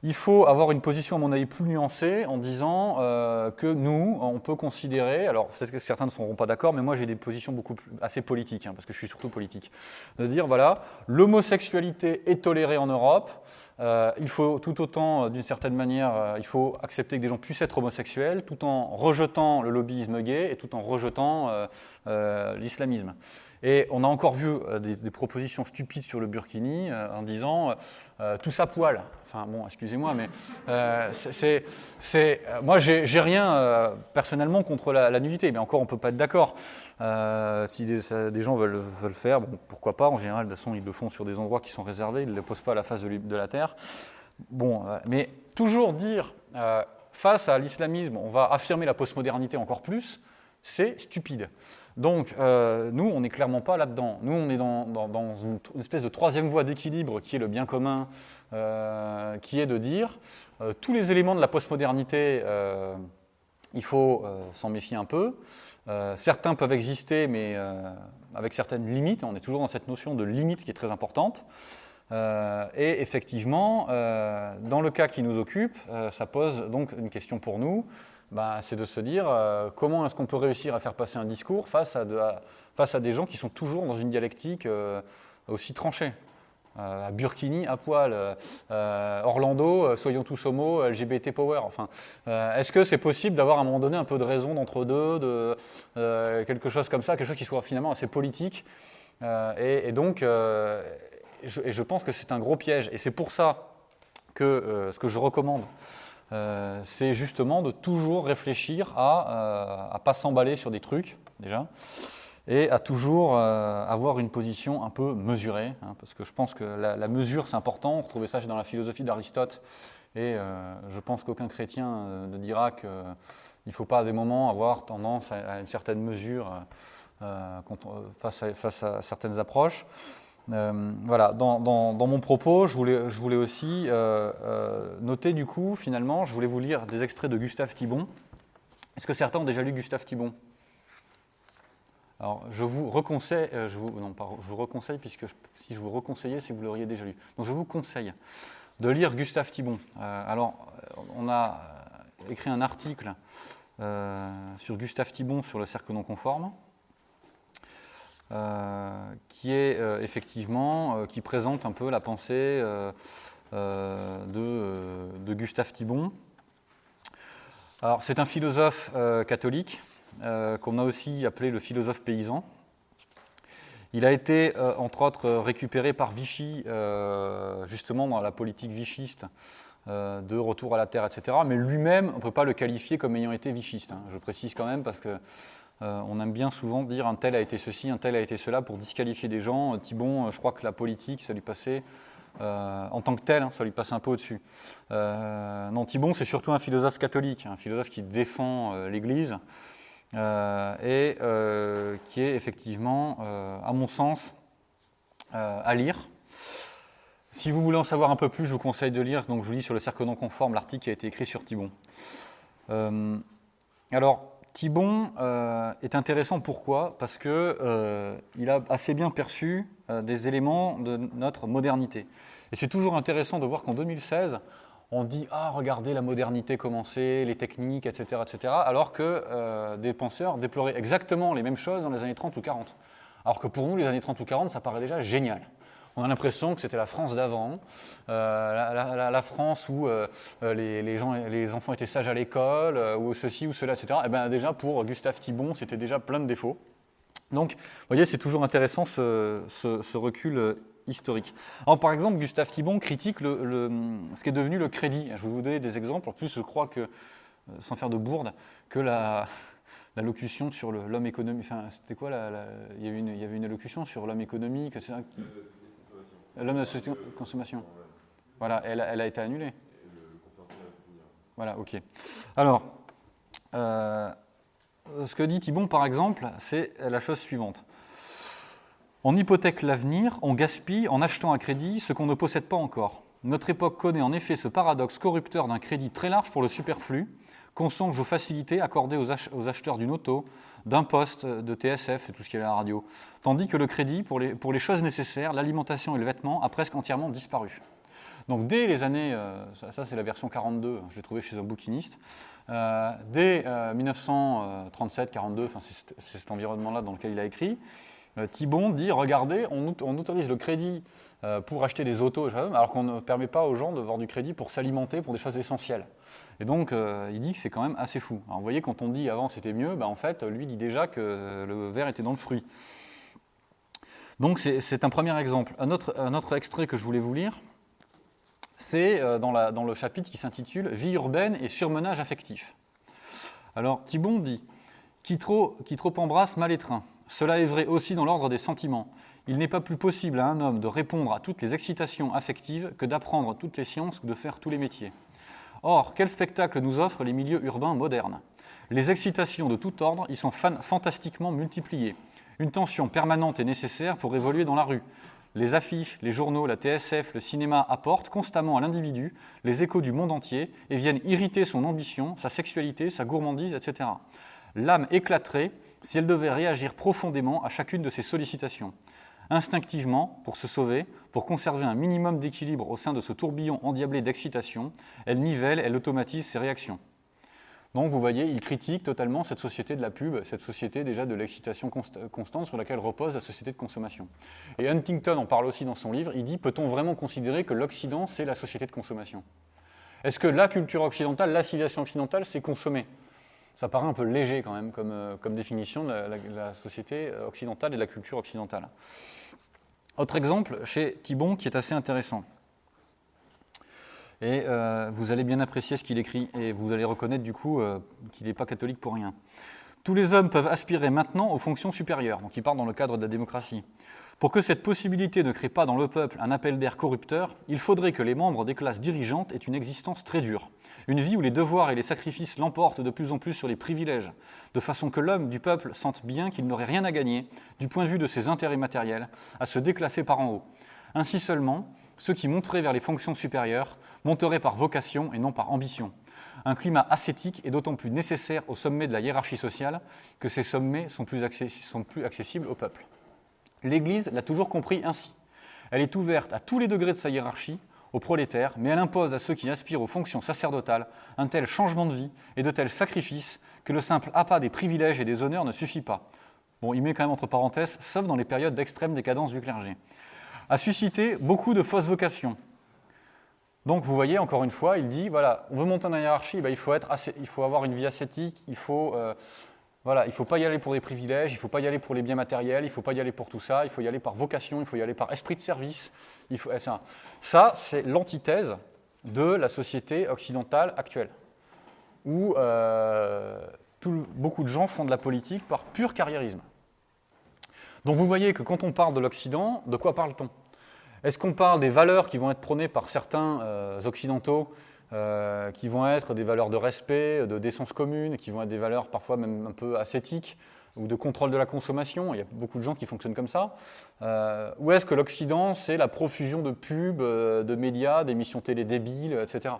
S1: Il faut avoir une position, à mon avis, plus nuancée en disant que nous, on peut considérer, alors peut-être que certains ne seront pas d'accord, mais moi j'ai des positions beaucoup plus, assez politiques, hein, parce que je suis surtout politique, de dire voilà, l'homosexualité est tolérée en Europe, euh, il faut tout autant, euh, d'une certaine manière, euh, il faut accepter que des gens puissent être homosexuels tout en rejetant le lobbyisme gay et tout en rejetant l'islamisme. Et on a encore vu des, propositions stupides sur le burkini en disant tout ça poil. Enfin bon, excusez-moi, mais c'est, moi j'ai, rien personnellement contre la, nudité, mais encore on peut pas être d'accord. si des, gens veulent, veulent faire, bon, pourquoi pas En général, de toute façon, ils le font sur des endroits qui sont réservés, ils ne le posent pas à la face de, de la terre. Bon, mais toujours dire face à l'islamisme, on va affirmer la postmodernité encore plus, c'est stupide. Donc, euh, nous, on n'est clairement pas là-dedans. Nous, on est dans, une, espèce de troisième voie d'équilibre qui est le bien commun, euh, qui est de dire euh, tous les éléments de la postmodernité, il faut s'en méfier un peu. certains peuvent exister, mais avec certaines limites. On est toujours dans cette notion de limite qui est très importante. et effectivement, dans le cas qui nous occupe, ça pose donc une question pour nous. Bah, c'est de se dire euh, comment est-ce qu'on peut réussir à faire passer un discours face à, face à des gens qui sont toujours dans une dialectique euh, aussi tranchée. Euh, à Burkini, à poil, Orlando, soyons tous homo, LGBT power. Enfin, est-ce que c'est possible d'avoir à un moment donné un peu de raison d'entre deux, de quelque chose comme ça, quelque chose qui soit finalement assez politique et, donc, je, et je pense que c'est un gros piège. Et c'est pour ça que ce que je recommande, euh, c'est justement de toujours réfléchir à ne euh, pas s'emballer sur des trucs, déjà, et à toujours euh, avoir une position un peu mesurée, hein, parce que je pense que la, mesure, c'est important. On retrouvait ça dans la philosophie d'Aristote, et je pense qu'aucun chrétien ne dira qu'il ne faut pas à des moments avoir tendance à, une certaine mesure face à certaines approches. Euh, voilà, dans, mon propos, je voulais, aussi euh, euh, noter du coup, finalement, je voulais vous lire des extraits de Gustave Thibon. Est-ce que certains ont déjà lu Gustave Thibon? Alors, je vous reconseille, je vous, non, je vous reconseille, puisque si je vous reconseillais, c'est que vous l'auriez déjà lu. Donc, je vous conseille de lire Gustave Thibon. alors, on a écrit un article sur Gustave Thibon sur le cercle non conforme. Euh, qui est euh, effectivement, euh, qui présente un peu la pensée de, Gustave Thibon. Alors, c'est un philosophe catholique qu'on a aussi appelé le philosophe paysan. Il a été, entre autres, récupéré par Vichy, justement dans la politique vichiste, de retour à la terre, etc. Mais lui-même, on ne peut pas le qualifier comme ayant été vichiste. Hein. Je précise quand même parce que euh, on aime bien souvent dire un tel a été ceci, un tel a été cela pour disqualifier des gens. Euh, Thibon, euh, je crois que la politique, ça lui passait, en tant que tel, hein, ça lui passait un peu au-dessus. non, Thibon, c'est surtout un philosophe catholique, un philosophe qui défend l'Église et qui est effectivement, à mon sens, à lire. Si vous voulez en savoir un peu plus, je vous conseille de lire, donc je vous lis sur le cercle non conforme l'article qui a été écrit sur Thibon. alors, Thibon euh, est intéressant pourquoi? Parce qu'il euh, a assez bien perçu euh, des éléments de notre modernité. Et c'est toujours intéressant de voir qu'en 2016, on dit ah regardez la modernité commencer, les techniques, etc., etc., alors que euh, des penseurs déploraient exactement les mêmes choses dans les années 30 ou 40. Alors que pour nous, les années 30 ou 40, ça paraît déjà génial. On a l'impression que c'était la France d'avant, euh, la, France où euh, les, gens, les enfants étaient sages à l'école, ou ceci ou cela, etc. Et eh bien déjà pour Gustave Thibon, c'était déjà plein de défauts. Donc, vous voyez, c'est toujours intéressant ce, recul historique. Alors, par exemple, Gustave Thibon critique ce qui est devenu le crédit. Je vais vous donner des exemples. En plus, je crois que, euh, sans faire de bourde, que la, locution sur l'homme économique. Enfin, c'était quoi il, y avait une, il allocution sur l'homme économique. L'homme de la société de consommation. Voilà, elle, elle a été annulée. Voilà, ok. Alors, euh, ce que dit Thibon, par exemple, c'est la chose suivante. On hypothèque l'avenir, on gaspille en achetant à crédit ce qu'on ne possède pas encore. Notre époque connaît en effet ce paradoxe corrupteur d'un crédit très large pour le superflu, qu'on songe aux facilités accordées aux, acheteurs d'une auto, d'un poste, de TSF et tout ce qui est à la radio, tandis que le crédit pour les, choses nécessaires, l'alimentation et le vêtement, a presque entièrement disparu. Donc dès les années, euh, ça, c'est la version 42, je l'ai trouvé chez un bouquiniste, euh, dès 1937-42, euh, c'est cet environnement-là dans lequel il a écrit, Thibon dit regardez, on, autorise le crédit pour acheter des autos, alors qu'on ne permet pas aux gens de voir du crédit pour s'alimenter pour des choses essentielles. Et donc, euh, il dit que c'est quand même assez fou. Alors, vous voyez, quand on dit avant c'était mieux, ben, en fait, lui dit déjà que le verre était dans le fruit. Donc, c'est un premier exemple. Un autre, extrait que je voulais vous lire, c'est dans, dans, le chapitre qui s'intitule Vie urbaine et surmenage affectif. Alors, Thibon dit qui trop, qui trop embrasse mal étreint cela est vrai aussi dans l'ordre des sentiments. Il n'est pas plus possible à un homme de répondre à toutes les excitations affectives que d'apprendre toutes les sciences ou de faire tous les métiers. Or, quel spectacle nous offrent les milieux urbains modernes? Les excitations de tout ordre y sont fantastiquement multipliées. Une tension permanente est nécessaire pour évoluer dans la rue. Les affiches, les journaux, la TSF, le cinéma apportent constamment à l'individu les échos du monde entier et viennent irriter son ambition, sa sexualité, sa gourmandise, etc. L'âme éclaterait si elle devait réagir profondément à chacune de ces sollicitations. Instinctivement, pour se sauver, pour conserver un minimum d'équilibre au sein de ce tourbillon endiablé d'excitation, elle nivelle, elle automatise ses réactions. Donc vous voyez, il critique totalement cette société de la pub, cette société déjà de l'excitation constante sur laquelle repose la société de consommation. Et Huntington en parle aussi dans son livre, il dit peut-on vraiment considérer que l'Occident c'est la société de consommation? Est-ce que la culture occidentale, la civilisation occidentale, c'est consommer? Ça paraît un peu léger quand même comme, euh, définition de la, société occidentale et de la culture occidentale. Autre exemple chez Thibon qui est assez intéressant. Et euh, vous allez bien apprécier ce qu'il écrit et vous allez reconnaître du coup euh, qu'il n'est pas catholique pour rien. Tous les hommes peuvent aspirer maintenant aux fonctions supérieures, donc il parle dans le cadre de la démocratie. Pour que cette possibilité ne crée pas dans le peuple un appel d'air corrupteur, il faudrait que les membres des classes dirigeantes aient une existence très dure, une vie où les devoirs et les sacrifices l'emportent de plus en plus sur les privilèges, de façon que l'homme du peuple sente bien qu'il n'aurait rien à gagner, du point de vue de ses intérêts matériels, à se déclasser par en haut. Ainsi seulement, ceux qui monteraient vers les fonctions supérieures monteraient par vocation et non par ambition. Un climat ascétique est d'autant plus nécessaire au sommet de la hiérarchie sociale que ces sommets sont plus, accessibles au peuple. L'Église l'a toujours compris ainsi. Elle est ouverte à tous les degrés de sa hiérarchie, aux prolétaires, mais elle impose à ceux qui aspirent aux fonctions sacerdotales un tel changement de vie et de tels sacrifices que le simple appât des privilèges et des honneurs ne suffit pas. Bon, il met quand même entre parenthèses, sauf dans les périodes d'extrême décadence du clergé. A suscité beaucoup de fausses vocations, donc vous voyez, encore une fois, il dit, voilà, on veut monter dans la hiérarchie, il, faut être il faut avoir une vie ascétique, il faut... Euh, voilà, il ne faut pas y aller pour des privilèges, il ne faut pas y aller pour les biens matériels, il ne faut pas y aller pour tout ça, il faut y aller par vocation, il faut y aller par esprit de service. Il faut, ça, ça c'est l'antithèse de la société occidentale actuelle, où euh, beaucoup de gens font de la politique par pur carriérisme. Donc vous voyez que quand on parle de l'Occident, de quoi parle-t-on? Est-ce qu'on parle des valeurs qui vont être prônées par certains euh, occidentaux, euh, qui vont être des valeurs de respect, de décence commune, qui vont être des valeurs parfois même un peu ascétiques ou de contrôle de la consommation Il y a beaucoup de gens qui fonctionnent comme ça. Euh, ou est-ce que l'Occident, c'est la profusion de pubs, de médias, d'émissions télé débiles, etc.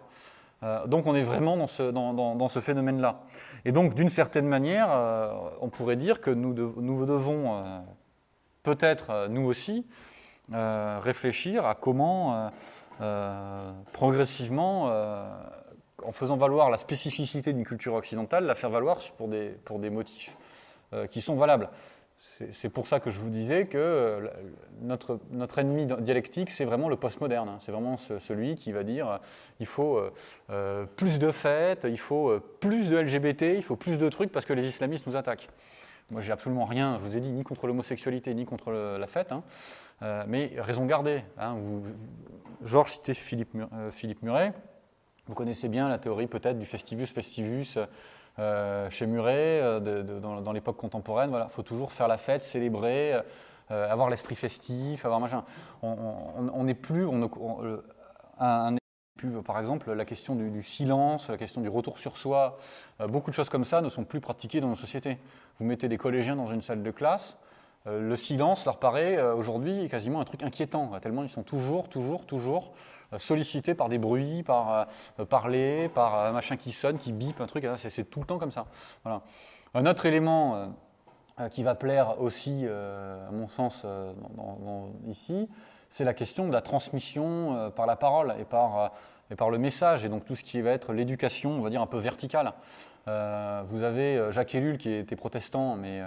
S1: donc on est vraiment dans ce, dans, ce phénomène-là. Et donc d'une certaine manière, on pourrait dire que nous, nous devons peut-être, nous aussi, réfléchir à comment progressivement en faisant valoir la spécificité d'une culture occidentale, la faire valoir pour des, pour des motifs euh, qui sont valables. C'est pour ça que je vous disais que euh, notre, notre ennemi dialectique, c'est vraiment le postmoderne. Hein. C'est vraiment celui qui va dire euh, il faut plus de fêtes, il faut plus de LGBT, il faut plus de trucs parce que les islamistes nous attaquent. Moi, j'ai absolument rien, je vous ai dit, ni contre l'homosexualité, ni contre la fête, hein. mais raison gardée. Hein. Georges citait Philippe, Philippe Muret. Vous connaissez bien la théorie peut-être du festivus festivus euh, chez Muret, euh, dans, l'époque contemporaine. Voilà, faut toujours faire la fête, célébrer, euh, avoir l'esprit festif, avoir machin. On n'est plus, un, par exemple, la question du, silence, la question du retour sur soi, beaucoup de choses comme ça ne sont plus pratiquées dans nos sociétés. Vous mettez des collégiens dans une salle de classe, le silence leur paraît aujourd'hui quasiment un truc inquiétant, tellement ils sont toujours, toujours, toujours euh, sollicité par des bruits, par euh, parler, par un machin qui sonne, qui bip, un truc, c'est tout le temps comme ça. Un autre élément euh, qui va plaire aussi, à mon sens, ici, c'est la question de la transmission par la parole et par, et par le message, et donc tout ce qui va être l'éducation, on va dire, un peu verticale. vous avez Jacques Ellul, qui était protestant, mais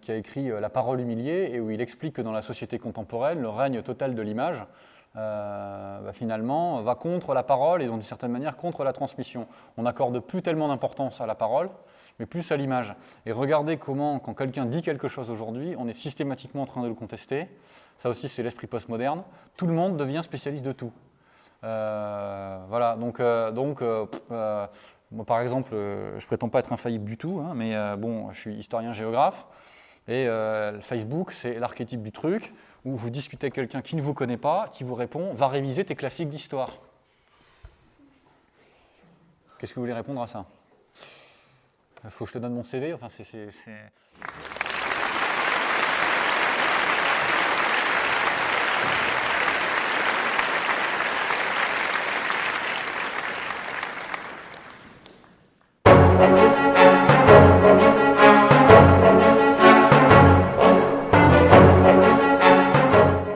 S1: qui a écrit La parole humiliée, et où il explique que dans la société contemporaine, le règne total de l'image, euh, bah, finalement, va contre la parole et donc d'une certaine manière contre la transmission. On n'accorde plus tellement d'importance à la parole, mais plus à l'image. Et regardez comment, quand quelqu'un dit quelque chose aujourd'hui, on est systématiquement en train de le contester. Ça aussi, c'est l'esprit postmoderne. Tout le monde devient spécialiste de tout. Euh, voilà, donc, euh, donc moi, par exemple, je prétends pas être infaillible du tout, hein, mais bon, je suis historien géographe. Et Facebook, c'est l'archétype du truc où vous discutez avec quelqu'un qui ne vous connaît pas, qui vous répond Va réviser tes classiques d'histoire. Qu'est-ce que vous voulez répondre à ça? Il faut que je te donne mon CV enfin, c'est,